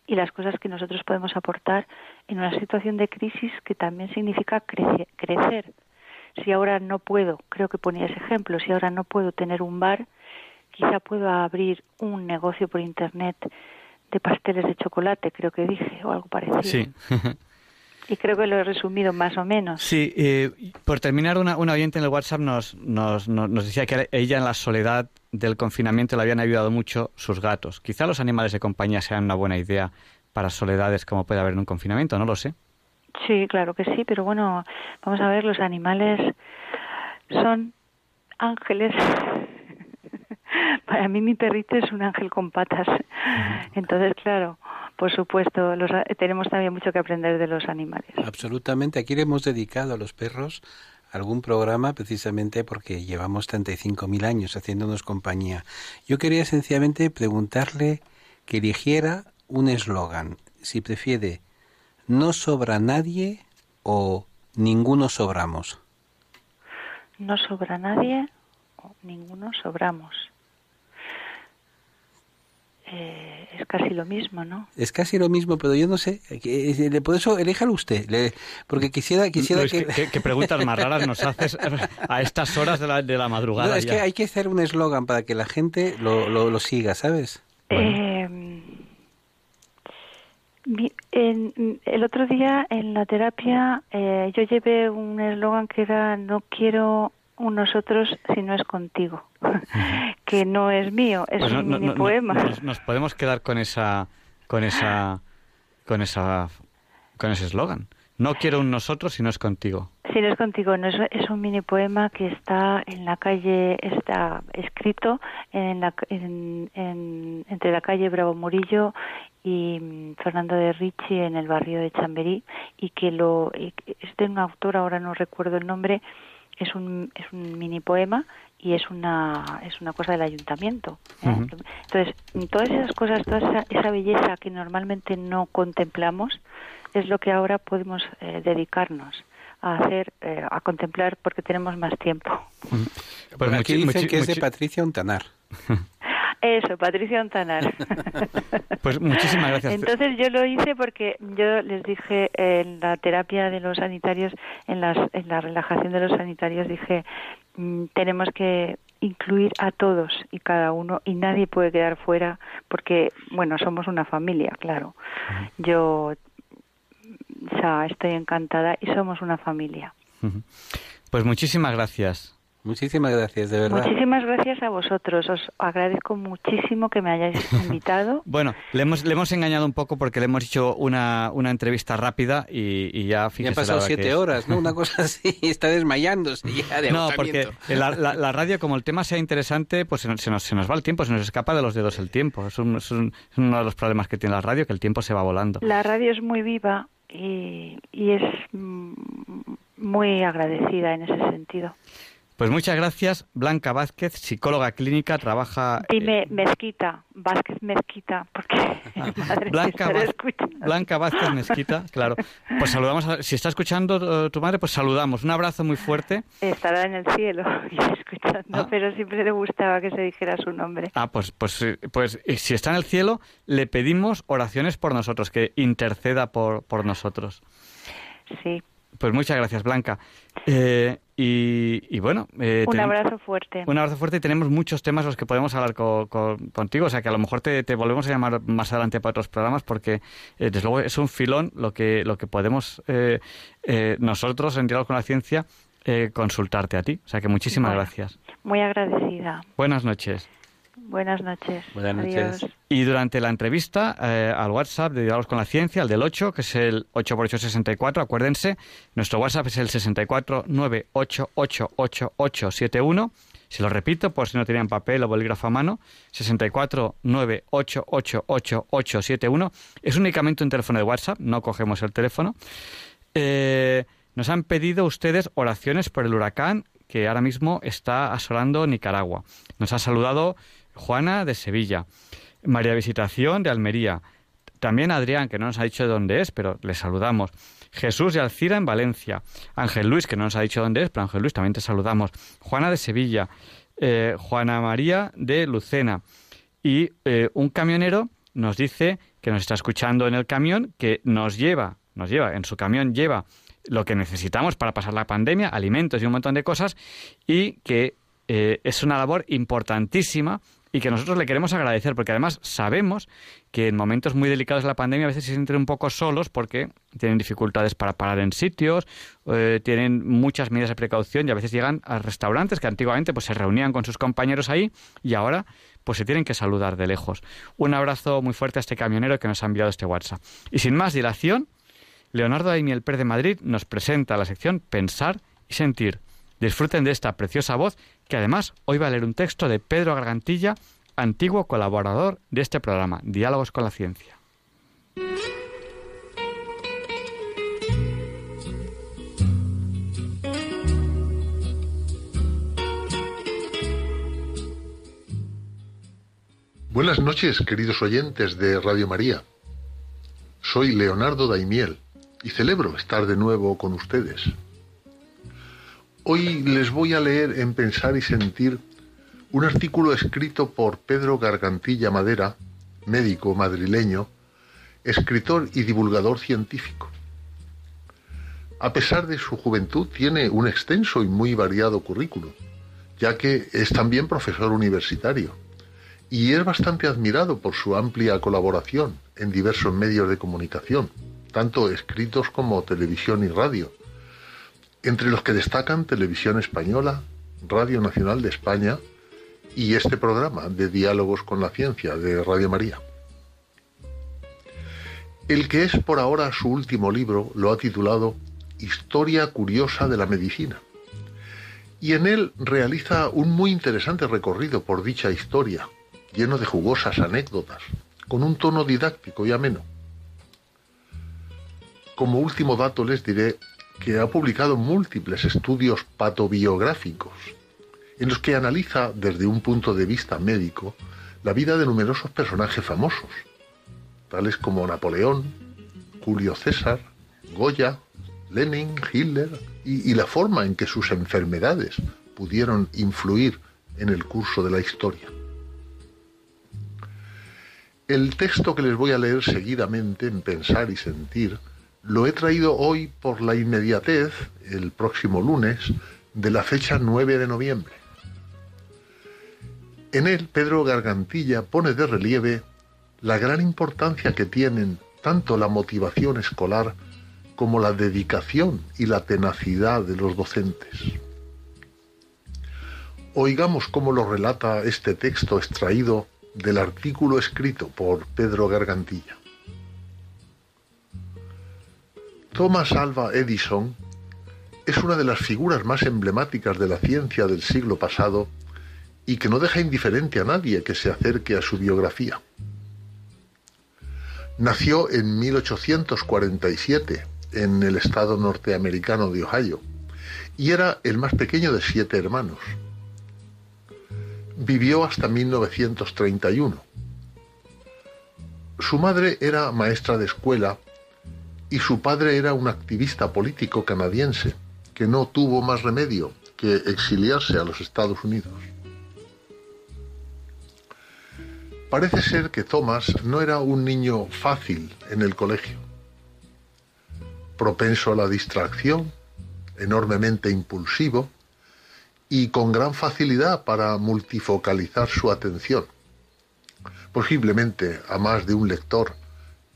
C: y las cosas que nosotros podemos aportar en una situación de crisis que también significa crecer. Si ahora no puedo, creo que ponía ese ejemplo, si ahora no puedo tener un bar, quizá puedo abrir un negocio por internet de pasteles de chocolate, creo que dije, o algo parecido.
A: Sí.
C: y creo que lo he resumido más o menos.
A: Sí, eh, por terminar, una, una, oyente en el WhatsApp nos, nos, nos, decía que ella en la soledad del confinamiento le habían ayudado mucho sus gatos. Quizá los animales de compañía sean una buena idea para soledades como puede haber en un confinamiento, no lo sé.
C: Sí, claro que sí, pero bueno, vamos a ver, los animales son ángeles para mí mi perrito es un ángel con patas. Entonces, claro, por supuesto, los, tenemos también mucho que aprender de los animales.
B: Absolutamente. Aquí le hemos dedicado a los perros algún programa precisamente porque llevamos 35.000 años haciéndonos compañía. Yo quería sencillamente preguntarle que eligiera un eslogan. Si prefiere, no sobra nadie o ninguno sobramos.
C: No sobra nadie o ninguno sobramos. Eh, es casi lo mismo, ¿no?
B: Es casi lo mismo, pero yo no sé. Por eso, eléjalo usted. porque quisiera, quisiera
A: que... ¿Qué, preguntas más raras nos haces a estas horas de la, de la madrugada? No,
B: es que hay que hacer un eslogan para que la gente lo, lo, siga, ¿sabes?
C: Eh, el otro día en la terapia eh, yo llevé un eslogan que era no quiero un nosotros si no es contigo, que no es mío, es pues un mini poema.
A: nos, podemos quedar con esa, con esa, con esa, con ese eslogan. No quiero un nosotros si no es contigo.
C: Si no es contigo, no es, es un mini poema que está en la calle, está escrito en la, entre la calle Bravo Murillo y mm, Fernando de Ricci en el barrio de Chamberí y que lo es de un autor, ahora no recuerdo el nombre, es un, es un mini poema y es una, es una cosa del ayuntamiento. ¿eh? Entonces, todas esas cosas, toda esa, belleza que normalmente no contemplamos, es lo que ahora podemos eh, dedicarnos a hacer, eh, a contemplar porque tenemos más tiempo.
B: Pues aquí dicen que es de Patricia Ontanar.
C: Eso, Patricia Ontanar.
A: Pues muchísimas gracias.
C: Entonces yo lo hice porque yo les dije en la terapia de los sanitarios, en, las, en la relajación de los sanitarios, dije, mm, tenemos que incluir a todos y cada uno y nadie puede quedar fuera porque, bueno, somos una familia, claro. Yo o estoy encantada y somos una familia.
A: Pues muchísimas gracias.
B: Muchísimas gracias, de verdad.
C: Muchísimas gracias a vosotros. Os agradezco muchísimo que me hayáis invitado.
A: bueno, le hemos, le hemos engañado un poco porque le hemos hecho una, una entrevista rápida y, ya
B: fíjese. Ya han pasado siete horas, ¿no? Una cosa así, está desmayándose ya de
A: No, porque la, la, radio, como el tema sea interesante, pues se nos, se nos va el tiempo, se nos escapa de los dedos el tiempo. Es, es uno de los problemas que tiene la radio, que el tiempo se va volando.
C: La radio es muy viva y, y es muy agradecida en ese sentido.
A: Pues muchas gracias, Blanca Vázquez, psicóloga clínica, trabaja...
C: Dime Mezquita, Vázquez Mezquita, porque
A: ah, Blanca, Blanca Vázquez Mezquita, claro. Pues saludamos, si está escuchando eh, tu madre, pues saludamos. Un abrazo muy fuerte.
C: Estará en el cielo escuchando, ah. pero siempre le gustaba que se dijera su nombre.
A: Ah, pues, pues, eh, pues eh, si está en el cielo, le pedimos oraciones por nosotros, que interceda por, por nosotros.
C: Sí,
A: pues muchas gracias, Blanca. Eh, y, bueno.
C: Eh, un abrazo fuerte.
A: Un abrazo fuerte y tenemos muchos temas los que podemos hablar contigo. O sea que a lo mejor te, volvemos a llamar más adelante para otros programas porque eh, desde luego es un filón lo que, lo que podemos nosotros en Diálogo con la Ciencia consultarte a ti. O sea que muchísimas gracias.
C: Muy agradecida.
A: Buenas noches.
C: Buenas noches.
B: Buenas noches.
A: Y durante la entrevista eh, al WhatsApp de Diálogos con la Ciencia, al del 8, que es el 8x864, acuérdense, nuestro WhatsApp es el 649888871. Si lo repito, por si no tenían papel o bolígrafo a mano, 649888871. Es únicamente un teléfono de WhatsApp, no cogemos el teléfono. Eh, nos han pedido ustedes oraciones por el huracán que ahora mismo está asolando Nicaragua. Nos ha saludado Juana de Sevilla, María Visitación de Almería, también Adrián, que no nos ha dicho de dónde es, pero le saludamos. Jesús de Alcira en Valencia. Ángel Luis, que no nos ha dicho dónde es, pero Ángel Luis también te saludamos. Juana de Sevilla. Eh, Juana María de Lucena. Y eh, un camionero nos dice que nos está escuchando en el camión, que nos lleva, nos lleva, en su camión lleva lo que necesitamos para pasar la pandemia, alimentos y un montón de cosas, y que eh, es una labor importantísima y que nosotros le queremos agradecer, porque además sabemos que en momentos muy delicados de la pandemia a veces se sienten un poco solos porque tienen dificultades para parar en sitios, eh, tienen muchas medidas de precaución y a veces llegan a restaurantes que antiguamente pues se reunían con sus compañeros ahí y ahora pues se tienen que saludar de lejos. Un abrazo muy fuerte a este camionero que nos ha enviado este WhatsApp. Y sin más dilación, Leonardo Daimiel Per de Madrid nos presenta la sección Pensar y Sentir. Disfruten de esta preciosa voz que además hoy va a leer un texto de Pedro Gargantilla, antiguo colaborador de este programa, Diálogos con la Ciencia.
L: Buenas noches, queridos oyentes de Radio María. Soy Leonardo Daimiel y celebro estar de nuevo con ustedes. Hoy les voy a leer en Pensar y Sentir un artículo escrito por Pedro Gargantilla Madera, médico madrileño, escritor y divulgador científico. A pesar de su juventud, tiene un extenso y muy variado currículo, ya que es también profesor universitario y es bastante admirado por su amplia colaboración en diversos medios de comunicación, tanto escritos como televisión y radio entre los que destacan Televisión Española, Radio Nacional de España y este programa de Diálogos con la Ciencia de Radio María. El que es por ahora su último libro lo ha titulado Historia Curiosa de la Medicina, y en él realiza un muy interesante recorrido por dicha historia, lleno de jugosas anécdotas, con un tono didáctico y ameno. Como último dato les diré que ha publicado múltiples estudios patobiográficos en los que analiza desde un punto de vista médico la vida de numerosos personajes famosos, tales como Napoleón, Julio César, Goya, Lenin, Hitler y, y la forma en que sus enfermedades pudieron influir en el curso de la historia. El texto que les voy a leer seguidamente en Pensar y Sentir lo he traído hoy por la inmediatez, el próximo lunes, de la fecha 9 de noviembre. En él, Pedro Gargantilla pone de relieve la gran importancia que tienen tanto la motivación escolar como la dedicación y la tenacidad de los docentes. Oigamos cómo lo relata este texto extraído del artículo escrito por Pedro Gargantilla. Thomas Alva Edison es una de las figuras más emblemáticas de la ciencia del siglo pasado y que no deja indiferente a nadie que se acerque a su biografía. Nació en 1847 en el estado norteamericano de Ohio y era el más pequeño de siete hermanos. Vivió hasta 1931. Su madre era maestra de escuela y su padre era un activista político canadiense que no tuvo más remedio que exiliarse a los Estados Unidos. Parece ser que Thomas no era un niño fácil en el colegio, propenso a la distracción, enormemente impulsivo y con gran facilidad para multifocalizar su atención. Posiblemente a más de un lector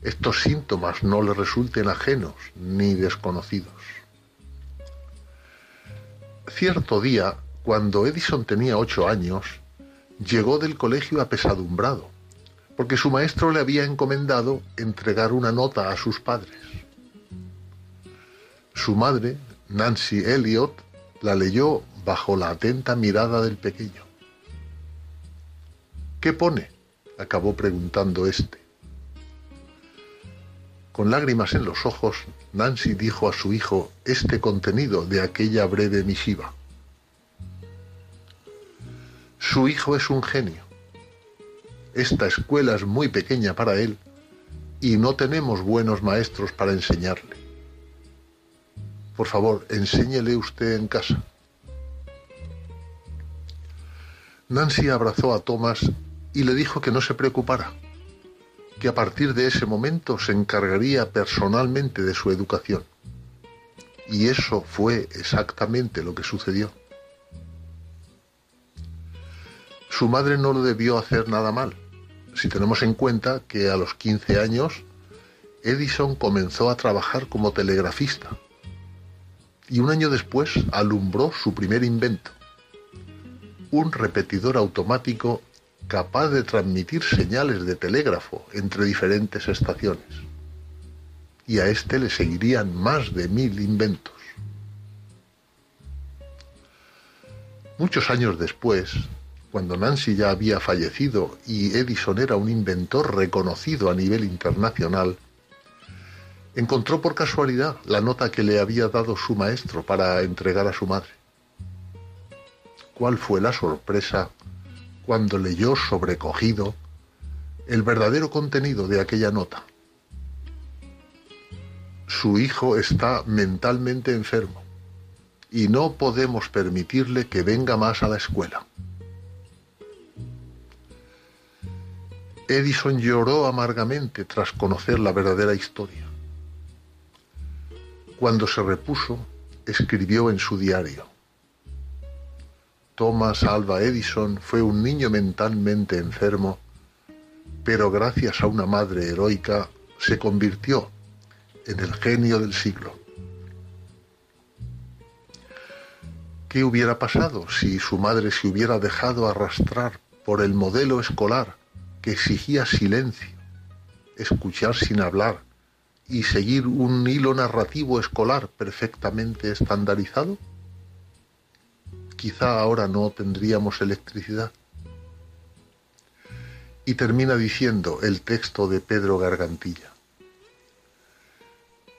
L: estos síntomas no le resulten ajenos ni desconocidos. Cierto día, cuando Edison tenía ocho años, llegó del colegio apesadumbrado, porque su maestro le había encomendado entregar una nota a sus padres. Su madre, Nancy Elliot, la leyó bajo la atenta mirada del pequeño. ¿Qué pone? acabó preguntando éste. Con lágrimas en los ojos, Nancy dijo a su hijo este contenido de aquella breve misiva. Su hijo es un genio. Esta escuela es muy pequeña para él y no tenemos buenos maestros para enseñarle. Por favor, enséñele usted en casa. Nancy abrazó a Thomas y le dijo que no se preocupara, que a partir de ese momento se encargaría personalmente de su educación. Y eso fue exactamente lo que sucedió. Su madre no lo debió hacer nada mal, si tenemos en cuenta que a los 15 años Edison comenzó a trabajar como telegrafista y un año después alumbró su primer invento, un repetidor automático capaz de transmitir señales de telégrafo entre diferentes estaciones. Y a este le seguirían más de mil inventos. Muchos años después, cuando Nancy ya había fallecido y Edison era un inventor reconocido a nivel internacional, encontró por casualidad la nota que le había dado su maestro para entregar a su madre. ¿Cuál fue la sorpresa cuando leyó sobrecogido el verdadero contenido de aquella nota? Su hijo está mentalmente enfermo y no podemos permitirle que venga más a la escuela. Edison lloró amargamente tras conocer la verdadera historia. Cuando se repuso, escribió en su diario. Thomas Alva Edison fue un niño mentalmente enfermo, pero gracias a una madre heroica se convirtió en el genio del siglo. ¿Qué hubiera pasado si su madre se hubiera dejado arrastrar por el modelo escolar que exigía silencio, escuchar sin hablar y seguir un hilo narrativo escolar perfectamente estandarizado? Quizá ahora no tendríamos electricidad. Y termina diciendo el texto de Pedro Gargantilla.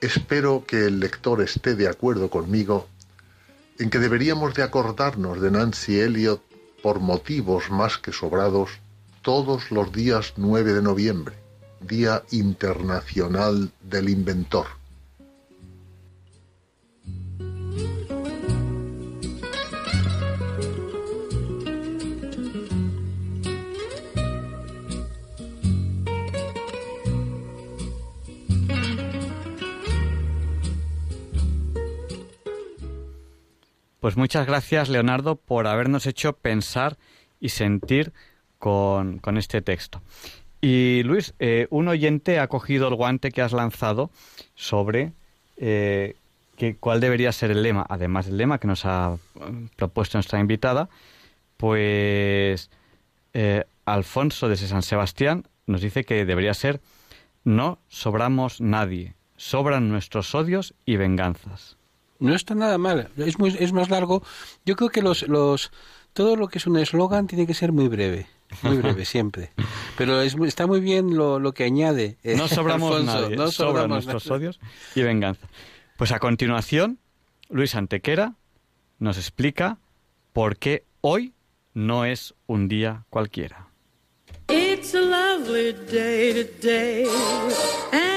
L: Espero que el lector esté de acuerdo conmigo en que deberíamos de acordarnos de Nancy Elliot por motivos más que sobrados todos los días 9 de noviembre, Día Internacional del Inventor.
A: Pues muchas gracias, Leonardo, por habernos hecho pensar y sentir con, este texto. Y Luis, eh, un oyente ha cogido el guante que has lanzado sobre eh, cuál debería ser el lema, además del lema que nos ha mm, propuesto nuestra invitada, pues eh, Alfonso de San Sebastián nos dice que debería ser no sobramos nadie, sobran nuestros odios y venganzas.
B: No está nada mal, es, muy, es más largo. Yo creo que los, los, todo lo que es un eslogan tiene que ser muy breve. Muy breve, siempre. Pero está muy bien lo, que añade.
A: Eh, no sobramos nadie, no sobran nuestros odios y venganza. Pues a continuación, Luis Antequera nos explica por qué hoy no es un día cualquiera. It's a lovely day today, and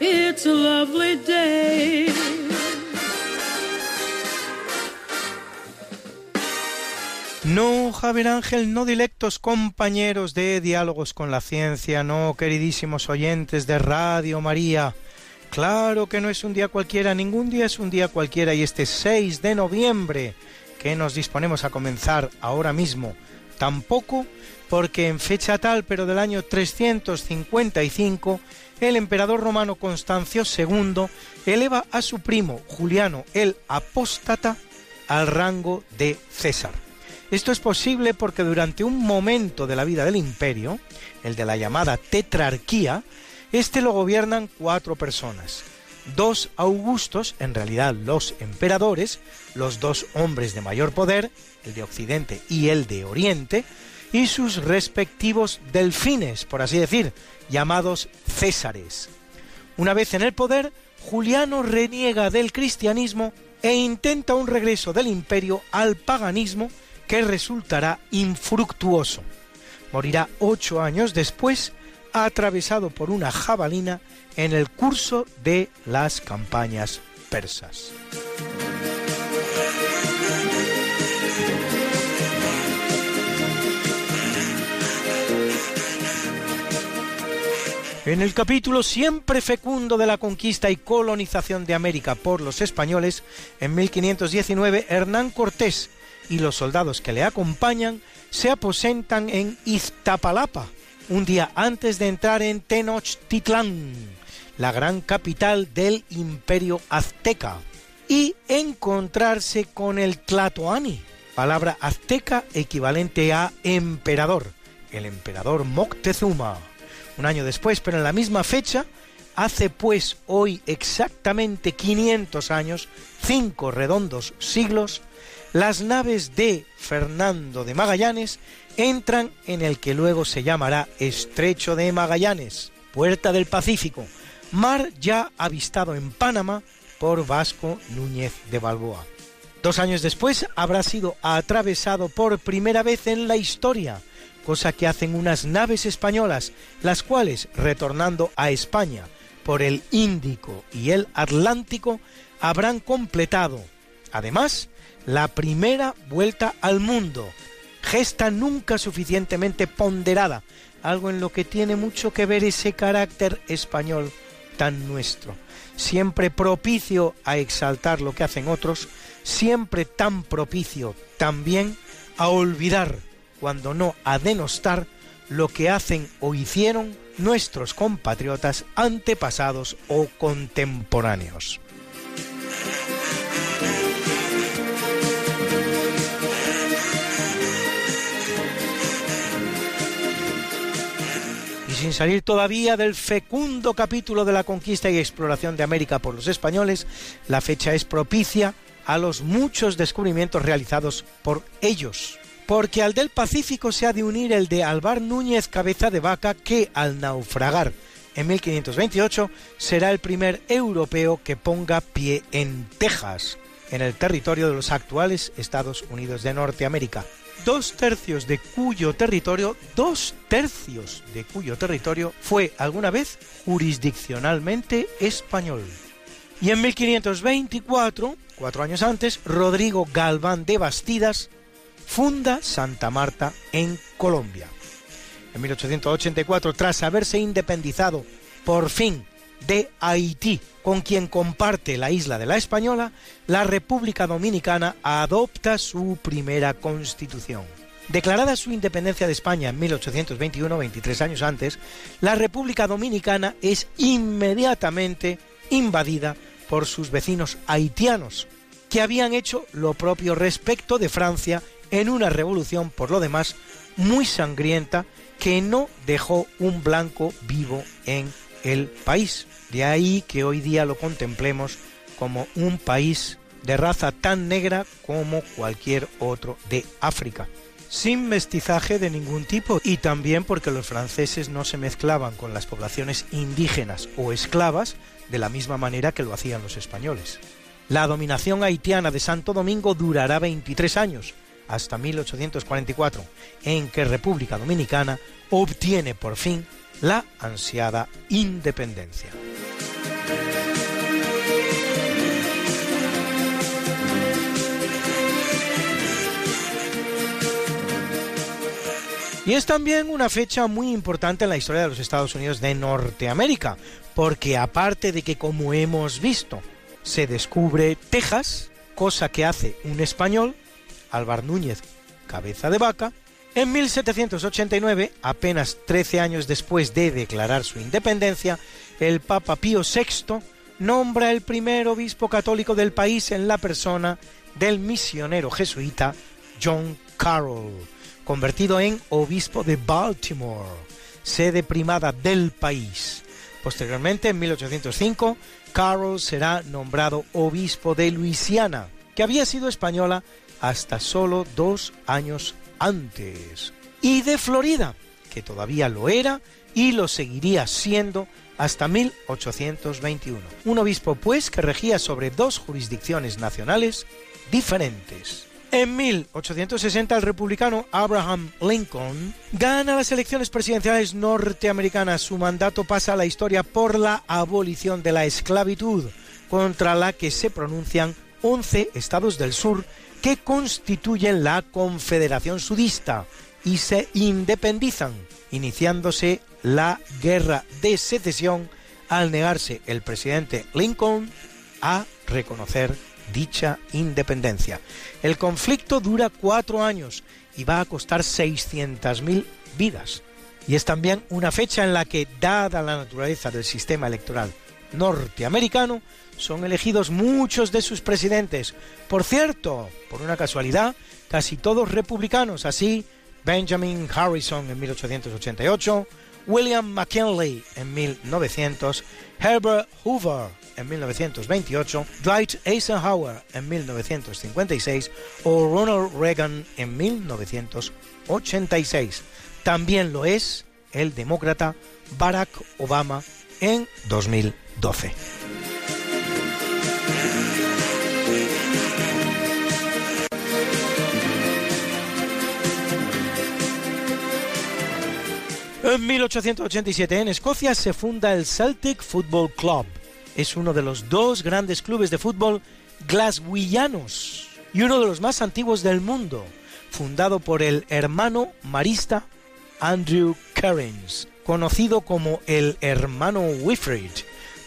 A: it's a lovely day.
M: No, Javier Ángel, no dilectos compañeros de Diálogos con la Ciencia, no, queridísimos oyentes de Radio María. Claro que no es un día cualquiera, ningún día es un día cualquiera y este 6 de noviembre que nos disponemos a comenzar ahora mismo, tampoco porque en fecha tal, pero del año 355, el emperador romano Constancio II eleva a su primo Juliano el Apóstata al rango de César. Esto es posible porque durante un momento de la vida del imperio, el de la llamada tetrarquía, este lo gobiernan cuatro personas. Dos augustos, en realidad los emperadores, los dos hombres de mayor poder, el de Occidente y el de Oriente, y sus respectivos delfines, por así decir, llamados Césares. Una vez en el poder, Juliano reniega del cristianismo e intenta un regreso del imperio al paganismo que resultará infructuoso. Morirá ocho años después, atravesado por una jabalina en el curso de las campañas persas. En el capítulo siempre fecundo de la conquista y colonización de América por los españoles, en 1519 Hernán Cortés y los soldados que le acompañan se aposentan en Iztapalapa, un día antes de entrar en Tenochtitlán, la gran capital del imperio azteca, y encontrarse con el Tlatoani, palabra azteca equivalente a emperador, el emperador Moctezuma. Un año después, pero en la misma fecha, hace pues hoy exactamente 500 años, cinco redondos siglos, las naves de Fernando de Magallanes entran en el que luego se llamará Estrecho de Magallanes, Puerta del Pacífico, mar ya avistado en Panamá por Vasco Núñez de Balboa. Dos años después habrá sido atravesado por primera vez en la historia, cosa que hacen unas naves españolas, las cuales, retornando a España por el Índico y el Atlántico, habrán completado, además, la primera vuelta al mundo, gesta nunca suficientemente ponderada, algo en lo que tiene mucho que ver ese carácter español tan nuestro, siempre propicio a exaltar lo que hacen otros, siempre tan propicio también a olvidar, cuando no a denostar, lo que hacen o hicieron nuestros compatriotas antepasados o contemporáneos. sin salir todavía del fecundo capítulo de la conquista y exploración de América por los españoles, la fecha es propicia a los muchos descubrimientos realizados por ellos. Porque al del Pacífico se ha de unir el de Alvar Núñez Cabeza de Vaca, que al naufragar en 1528 será el primer europeo que ponga pie en Texas, en el territorio de los actuales Estados Unidos de Norteamérica dos tercios de cuyo territorio, dos tercios de cuyo territorio fue alguna vez jurisdiccionalmente español. Y en 1524, cuatro años antes, Rodrigo Galván de Bastidas funda Santa Marta en Colombia. En 1884, tras haberse independizado por fin de Haití, con quien comparte la isla de la Española, la República Dominicana adopta su primera constitución. Declarada su independencia de España en 1821, 23 años antes, la República Dominicana es inmediatamente invadida por sus vecinos haitianos, que habían hecho lo propio respecto de Francia en una revolución, por lo demás, muy sangrienta, que no dejó un blanco vivo en el país. De ahí que hoy día lo contemplemos como un país de raza tan negra como cualquier otro de África, sin mestizaje de ningún tipo y también porque los franceses no se mezclaban con las poblaciones indígenas o esclavas de la misma manera que lo hacían los españoles. La dominación haitiana de Santo Domingo durará 23 años, hasta 1844, en que República Dominicana obtiene por fin la ansiada independencia. Y es también una fecha muy importante en la historia de los Estados Unidos de Norteamérica, porque aparte de que, como hemos visto, se descubre Texas, cosa que hace un español, Álvar Núñez, cabeza de vaca, en 1789, apenas 13 años después de declarar su independencia, el Papa Pío VI nombra el primer obispo católico del país en la persona del misionero jesuita John Carroll, convertido en obispo de Baltimore, sede primada del país. Posteriormente, en 1805, Carroll será nombrado obispo de Luisiana, que había sido española hasta solo dos años antes. Y de Florida, que todavía lo era y lo seguiría siendo hasta 1821. Un obispo, pues, que regía sobre dos jurisdicciones nacionales diferentes. En 1860 el republicano Abraham Lincoln gana las elecciones presidenciales norteamericanas. Su mandato pasa a la historia por la abolición de la esclavitud, contra la que se pronuncian 11 estados del sur que constituyen la Confederación Sudista y se independizan, iniciándose la guerra de secesión al negarse el presidente Lincoln a reconocer dicha independencia. El conflicto dura cuatro años y va a costar 600.000 vidas. Y es también una fecha en la que, dada la naturaleza del sistema electoral norteamericano, son elegidos muchos de sus presidentes. Por cierto, por una casualidad, casi todos republicanos, así Benjamin Harrison en 1888, William McKinley en 1900, Herbert Hoover en 1928, Dwight Eisenhower en 1956 o Ronald Reagan en 1986. También lo es el demócrata Barack Obama en 2012. En 1887 en Escocia se funda el Celtic Football Club. Es uno de los dos grandes clubes de fútbol glaswegianos y uno de los más antiguos del mundo, fundado por el hermano marista Andrew Cairns, conocido como el hermano Wilfrid,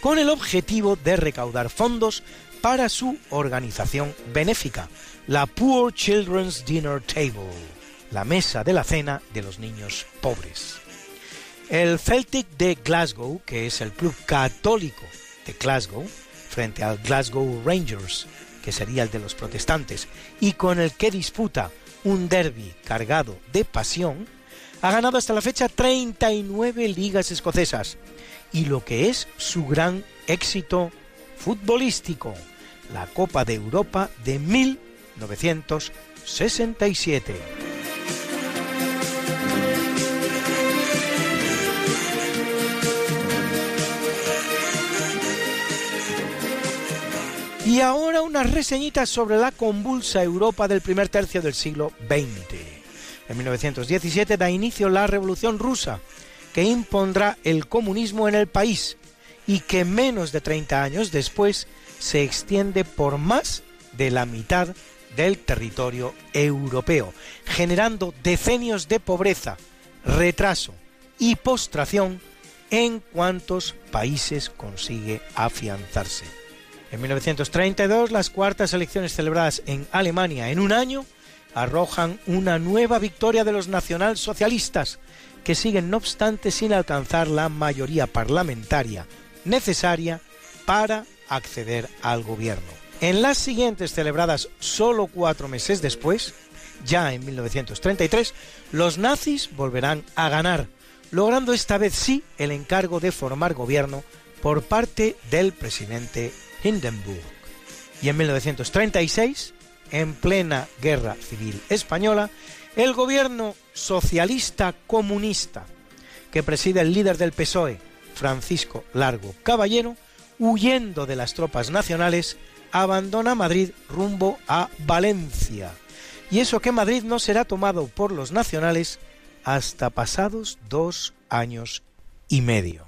M: con el objetivo de recaudar fondos para su organización benéfica, la Poor Children's Dinner Table, la mesa de la cena de los niños pobres. El Celtic de Glasgow, que es el club católico de Glasgow, frente al Glasgow Rangers, que sería el de los protestantes, y con el que disputa un derby cargado de pasión, ha ganado hasta la fecha 39 ligas escocesas y lo que es su gran éxito futbolístico, la Copa de Europa de 1967. Y ahora unas reseñitas sobre la convulsa Europa del primer tercio del siglo XX. En 1917 da inicio la Revolución Rusa, que impondrá el comunismo en el país y que menos de 30 años después se extiende por más de la mitad del territorio europeo, generando decenios de pobreza, retraso y postración en cuantos países consigue afianzarse. En 1932, las cuartas elecciones celebradas en Alemania en un año arrojan una nueva victoria de los nacionalsocialistas, que siguen no obstante sin alcanzar la mayoría parlamentaria necesaria para acceder al gobierno. En las siguientes celebradas solo cuatro meses después, ya en 1933, los nazis volverán a ganar, logrando esta vez sí el encargo de formar gobierno por parte del presidente Hindenburg. Y en 1936, en plena guerra civil española, el gobierno socialista comunista que preside el líder del PSOE, Francisco Largo Caballero, huyendo de las tropas nacionales, abandona Madrid rumbo a Valencia. Y eso que Madrid no será tomado por los nacionales hasta pasados dos años y medio.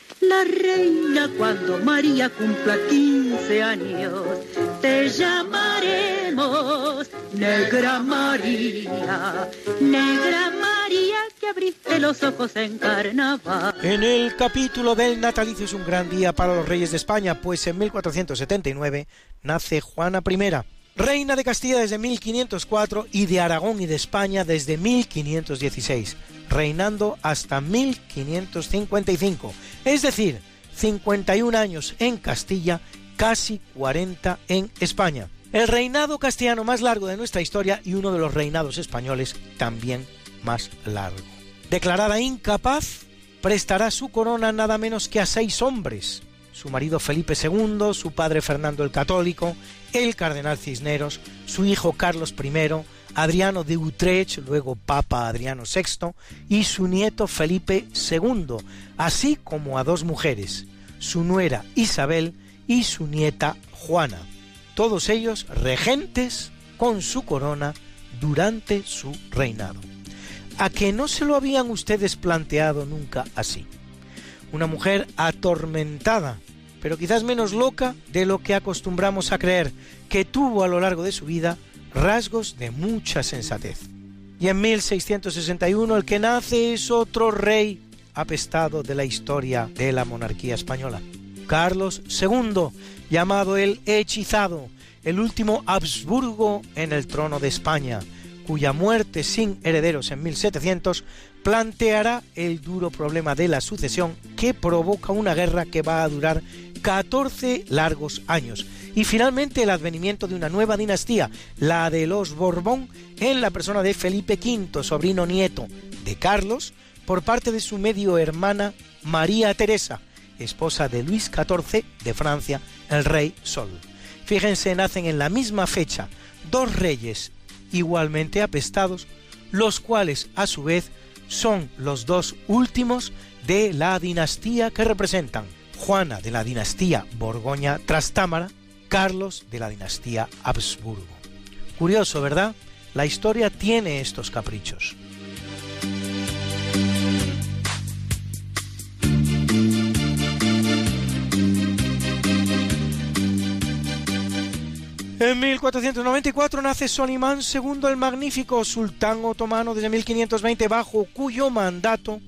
N: la reina cuando María cumpla 15 años. Te llamaremos Negra María, Negra María que abriste los ojos en carnaval.
M: En el capítulo del natalicio es un gran día para los reyes de España, pues en 1479 nace Juana I, reina de Castilla desde 1504 y de Aragón y de España desde 1516, reinando hasta 1555, es decir, 51 años en Castilla, casi 40 en España. El reinado castellano más largo de nuestra historia y uno de los reinados españoles también más largo. Declarada incapaz, prestará su corona nada menos que a seis hombres, su marido Felipe II, su padre Fernando el Católico, el cardenal Cisneros, su hijo Carlos I, Adriano de Utrecht, luego Papa Adriano VI, y su nieto Felipe II, así como a dos mujeres, su nuera Isabel y su nieta Juana todos ellos regentes con su corona durante su reinado. ¿A que no se lo habían ustedes planteado nunca así? Una mujer atormentada, pero quizás menos loca de lo que acostumbramos a creer, que tuvo a lo largo de su vida rasgos de mucha sensatez. Y en 1661 el que nace es otro rey apestado de la historia de la monarquía española. Carlos II, llamado el Hechizado, el último Habsburgo en el trono de España, cuya muerte sin herederos en 1700 planteará el duro problema de la sucesión que provoca una guerra que va a durar 14 largos años y finalmente el advenimiento de una nueva dinastía, la de los Borbón, en la persona de Felipe V, sobrino nieto de Carlos, por parte de su medio hermana María Teresa, esposa de Luis XIV de Francia, el rey Sol. Fíjense, nacen en la misma fecha dos reyes igualmente apestados, los cuales a su vez son los dos últimos de la dinastía que representan Juana de la dinastía Borgoña Trastámara, Carlos de la dinastía Habsburgo. Curioso, ¿verdad? La historia tiene estos caprichos. En 1494 nace Solimán II el Magnífico, sultán otomano desde 1520, bajo cuyo mandato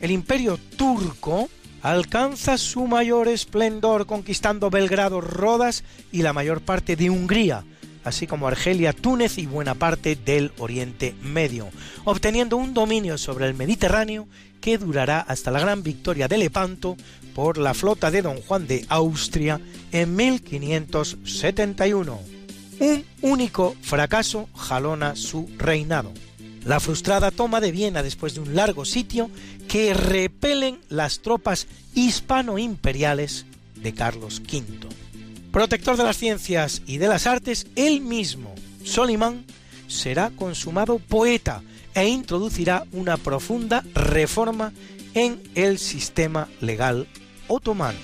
M: el imperio turco alcanza su mayor esplendor conquistando Belgrado, Rodas y la mayor parte de Hungría, así como Argelia, Túnez y buena parte del Oriente Medio, obteniendo un dominio sobre el Mediterráneo que durará hasta la gran victoria de Lepanto por la flota de Don Juan de Austria en 1571. Un único fracaso jalona su reinado. La frustrada toma de Viena después de un largo sitio que repelen las tropas hispano-imperiales de Carlos V. Protector de las ciencias y de las artes, él mismo, Solimán, será consumado poeta e introducirá una profunda reforma en el sistema legal otomano.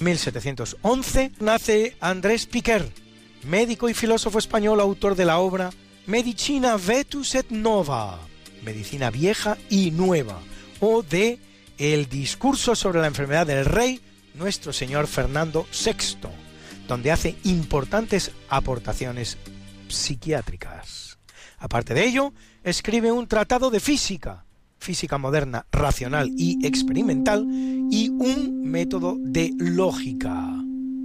M: 1711 nace Andrés Piquer, médico y filósofo español, autor de la obra Medicina Vetus et Nova, Medicina Vieja y Nueva, o de El discurso sobre la enfermedad del rey, nuestro señor Fernando VI, donde hace importantes aportaciones psiquiátricas. Aparte de ello, escribe un tratado de física, física moderna, racional y experimental, y un método de lógica,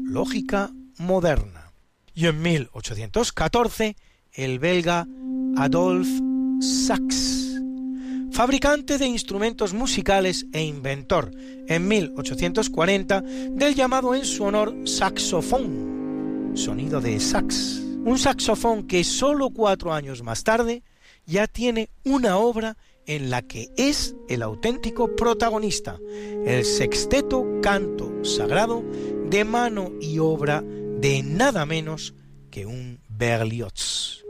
M: lógica moderna. Y en 1814, el belga Adolphe Sax, fabricante de instrumentos musicales e inventor, en 1840, del llamado en su honor saxofón, sonido de sax. Un saxofón que solo cuatro años más tarde ya tiene una obra en la que es el auténtico protagonista, el sexteto canto sagrado de mano y obra de nada menos que un Berlioz.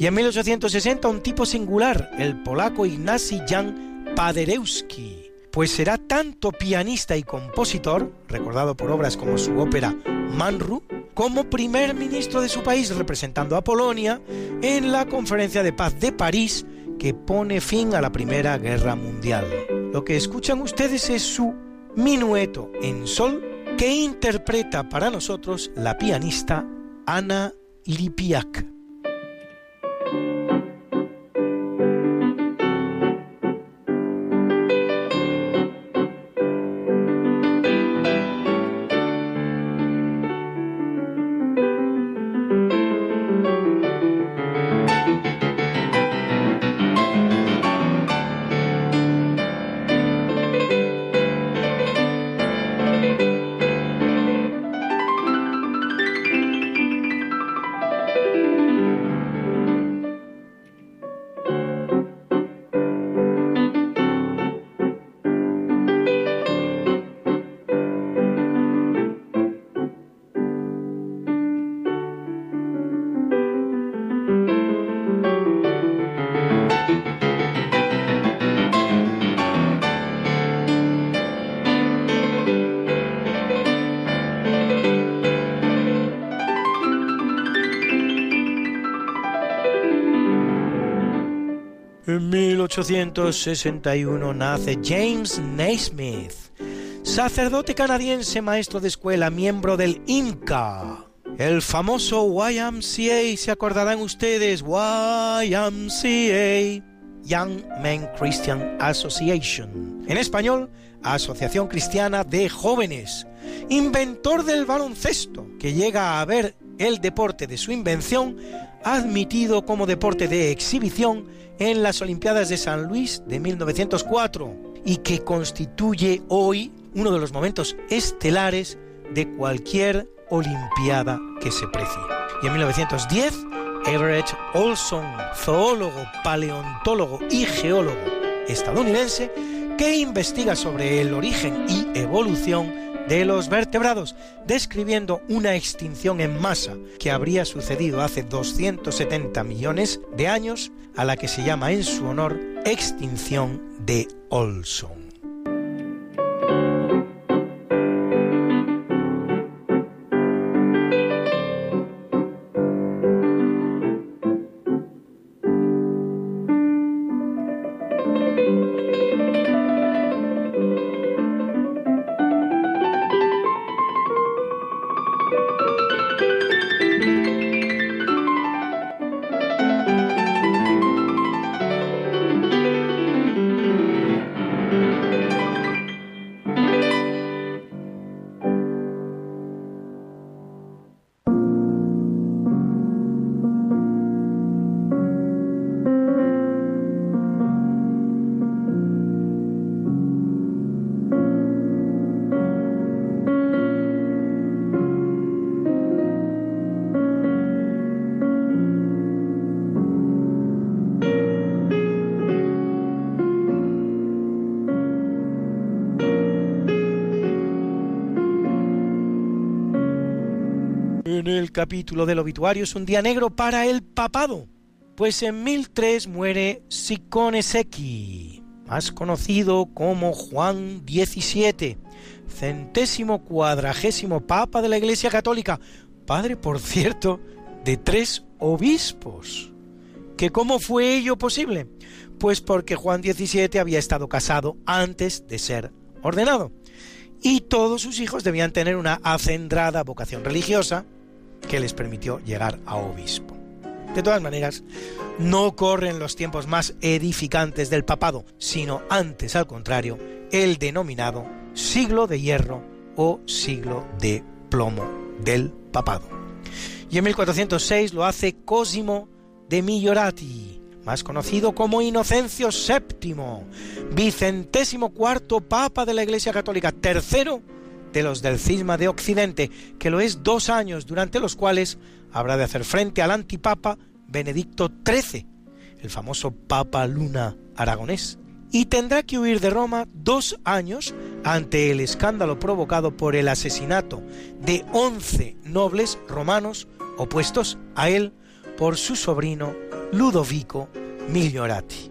M: Y en 1860 un tipo singular, el polaco Ignacy Jan Paderewski, pues será tanto pianista y compositor, recordado por obras como su ópera Manru, como primer ministro de su país representando a Polonia en la Conferencia de Paz de París que pone fin a la Primera Guerra Mundial. Lo que escuchan ustedes es su minueto en sol que interpreta para nosotros la pianista Ana Lipiak. 1861 nace James Naismith, sacerdote canadiense, maestro de escuela, miembro del IMCA. El famoso YMCA, ¿se acordarán ustedes? YMCA, Young Men Christian Association. En español, Asociación Cristiana de Jóvenes. Inventor del baloncesto, que llega a ver el deporte de su invención admitido como deporte de exhibición en las Olimpiadas de San Luis de 1904 y que constituye hoy uno de los momentos estelares de cualquier Olimpiada que se precie. Y en 1910, Everett Olson, zoólogo, paleontólogo y geólogo estadounidense, que investiga sobre el origen y evolución de los vertebrados, describiendo una extinción en masa que habría sucedido hace 270 millones de años, a la que se llama en su honor extinción de Olson. Capítulo del obituario es un día negro para el papado, pues en 1003 muere Sicone Secchi, más conocido como Juan XVII, centésimo cuadragésimo papa de la Iglesia Católica, padre, por cierto, de tres obispos. ¿Que cómo fue ello posible? Pues porque Juan XVII había estado casado antes de ser ordenado y todos sus hijos debían tener una acendrada vocación religiosa que les permitió llegar a obispo. De todas maneras, no corren los tiempos más edificantes del papado, sino antes al contrario, el denominado siglo de hierro o siglo de plomo del papado. Y en 1406 lo hace Cosimo de Migliorati, más conocido como Inocencio VII, vicentésimo cuarto papa de la Iglesia Católica, tercero de los del cisma de Occidente, que lo es dos años durante los cuales habrá de hacer frente al antipapa Benedicto XIII, el famoso Papa Luna aragonés, y tendrá que huir de Roma dos años ante el escándalo provocado por el asesinato de once nobles romanos opuestos a él por su sobrino Ludovico Migliorati.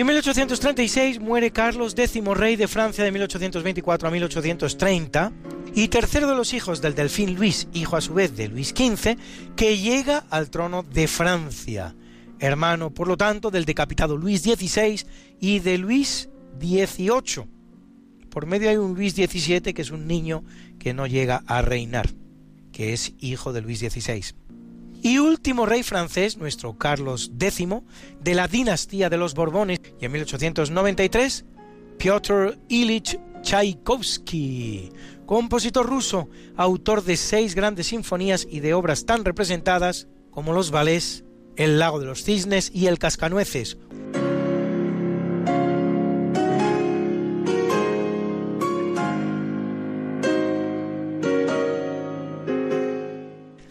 M: Y en 1836 muere Carlos X, rey de Francia de 1824 a 1830, y tercero de los hijos del delfín Luis, hijo a su vez de Luis XV, que llega al trono de Francia, hermano, por lo tanto, del decapitado Luis XVI y de Luis XVIII. Por medio hay un Luis XVII que es un niño que no llega a reinar, que es hijo de Luis XVI y último rey francés, nuestro Carlos X, de la dinastía de los Borbones, y en 1893, Piotr Ilich Tchaikovsky, compositor ruso, autor de seis grandes sinfonías y de obras tan representadas como los ballets El lago de los cisnes y El cascanueces,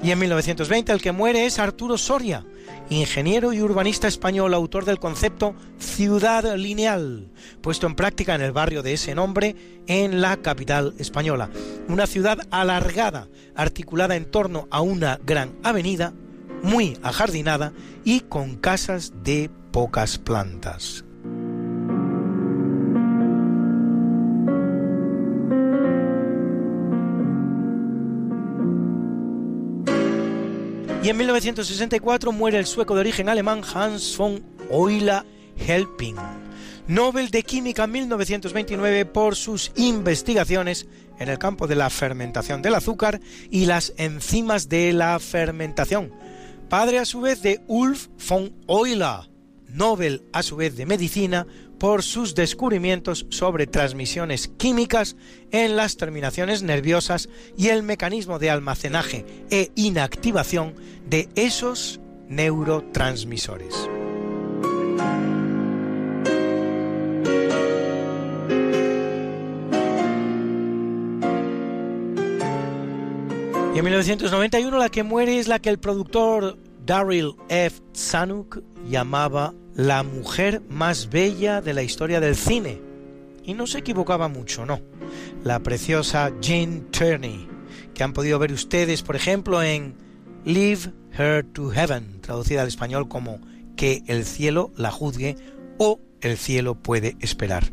M: Y en 1920 el que muere es Arturo Soria, ingeniero y urbanista español, autor del concepto ciudad lineal, puesto en práctica en el barrio de ese nombre en la capital española. Una ciudad alargada, articulada en torno a una gran avenida, muy ajardinada y con casas de pocas plantas. Y en 1964 muere el sueco de origen alemán Hans von Euler Helping, Nobel de Química en 1929 por sus investigaciones en el campo de la fermentación del azúcar y las enzimas de la fermentación. Padre a su vez de Ulf von Euler, Nobel a su vez de Medicina por sus descubrimientos sobre transmisiones químicas en las terminaciones nerviosas y el mecanismo de almacenaje e inactivación de esos neurotransmisores. Y en 1991 la que muere es la que el productor Daryl F. Zanuck llamaba la mujer más bella de la historia del cine. Y no se equivocaba mucho, no. La preciosa Jean Turney, que han podido ver ustedes, por ejemplo, en Leave Her to Heaven, traducida al español como Que el cielo la juzgue o El cielo puede esperar.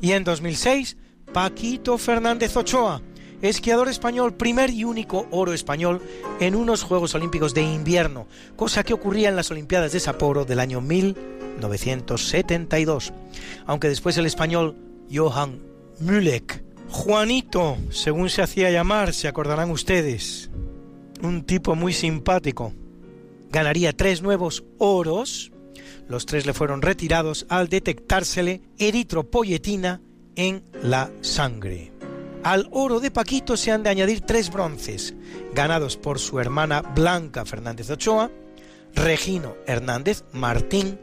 M: Y en 2006, Paquito Fernández Ochoa, esquiador español, primer y único oro español en unos Juegos Olímpicos de invierno, cosa que ocurría en las Olimpiadas de Sapporo del año 1972, aunque después el español Johan Mülek, Juanito, según se hacía llamar, se acordarán ustedes, un tipo muy simpático, ganaría tres nuevos oros, los tres le fueron retirados al detectársele eritropoyetina en la sangre. Al oro de Paquito se han de añadir tres bronces, ganados por su hermana Blanca Fernández Ochoa, Regino Hernández Martín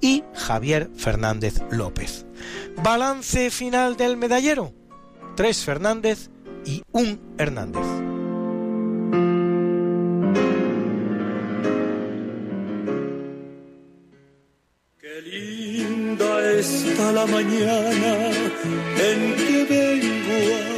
M: y Javier Fernández López. Balance final del medallero, tres Fernández y un Hernández.
O: Qué linda está la mañana en que vengo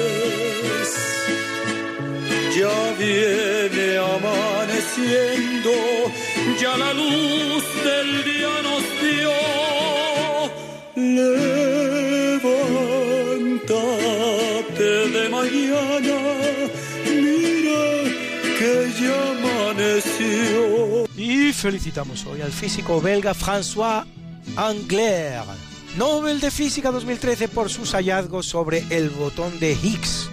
O: ya viene amaneciendo, ya la luz del día nos dio. Levántate de mañana, mira que ya amaneció.
M: Y felicitamos hoy al físico belga François Angler, Nobel de Física 2013 por sus hallazgos sobre el botón de Higgs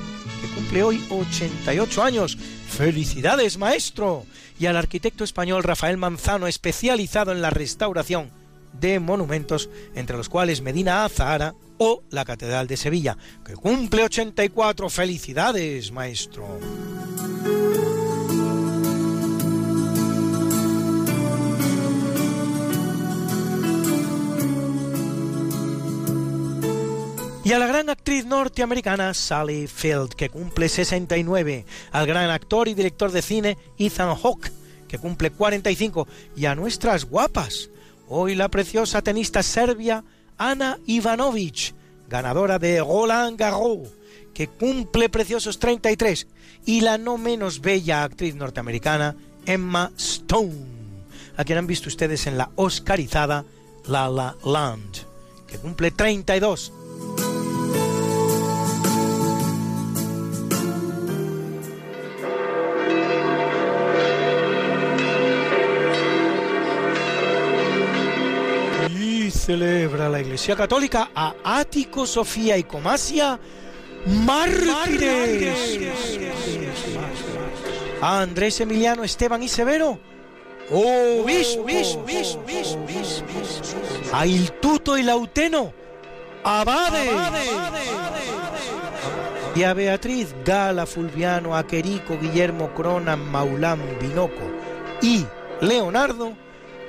M: cumple hoy 88 años. ¡Felicidades, maestro! Y al arquitecto español Rafael Manzano, especializado en la restauración de monumentos, entre los cuales Medina Azahara o la Catedral de Sevilla, que cumple 84. ¡Felicidades, maestro! Y a la gran actriz norteamericana Sally Field, que cumple 69, al gran actor y director de cine Ethan Hawke, que cumple 45, y a nuestras guapas, hoy la preciosa tenista serbia Ana Ivanovic, ganadora de Roland Garros, que cumple preciosos 33, y la no menos bella actriz norteamericana Emma Stone, a quien han visto ustedes en la oscarizada La La Land, que cumple 32. Celebra la Iglesia Católica a Ático, Sofía y Comasia mártires. A Andrés Emiliano, Esteban y Severo. Oh, a Iltuto y Lauteno. Abade. Y a Beatriz, Gala, Fulviano, Aquerico, Guillermo, Crona, Maulán, Binoco y Leonardo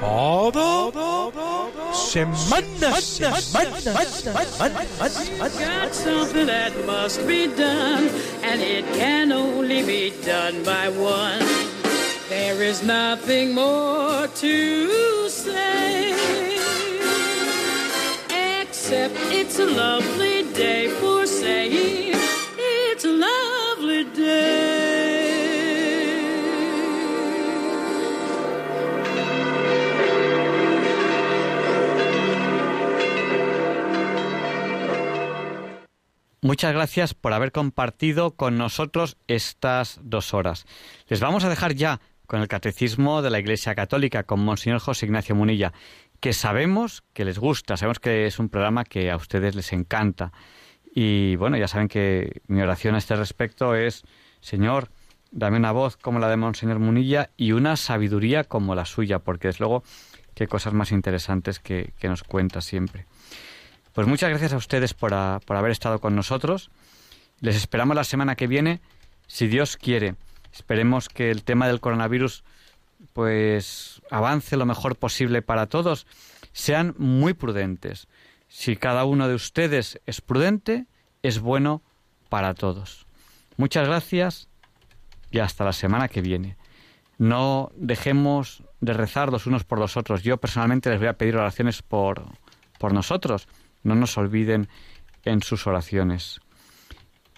M: cada semana,
P: Got something that must be done, and it can only be done by one. There is nothing more to say, except it's a lovely day for
A: Muchas gracias por haber compartido con nosotros estas dos horas. Les vamos a dejar ya con el Catecismo de la Iglesia Católica con Monseñor José Ignacio Munilla, que sabemos que les gusta, sabemos que es un programa que a ustedes les encanta. Y bueno, ya saben que mi oración a este respecto es, Señor, dame una voz como la de Monseñor Munilla y una sabiduría como la suya, porque es luego qué cosas más interesantes que, que nos cuenta siempre. Pues muchas gracias a ustedes por, por haber estado con nosotros. Les esperamos la semana que viene, si Dios quiere. Esperemos que el tema del coronavirus pues avance lo mejor posible para todos. Sean muy prudentes. Si cada uno de ustedes es prudente, es bueno para todos. Muchas gracias y hasta la semana que viene. No dejemos de rezar los unos por los otros. Yo personalmente les voy a pedir oraciones por, por nosotros no nos olviden en sus oraciones.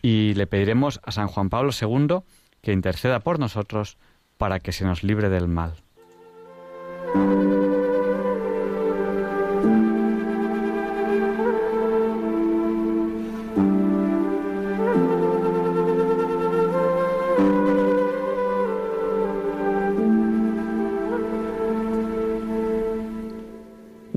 A: Y le pediremos a San Juan Pablo II que interceda por nosotros para que se nos libre del mal.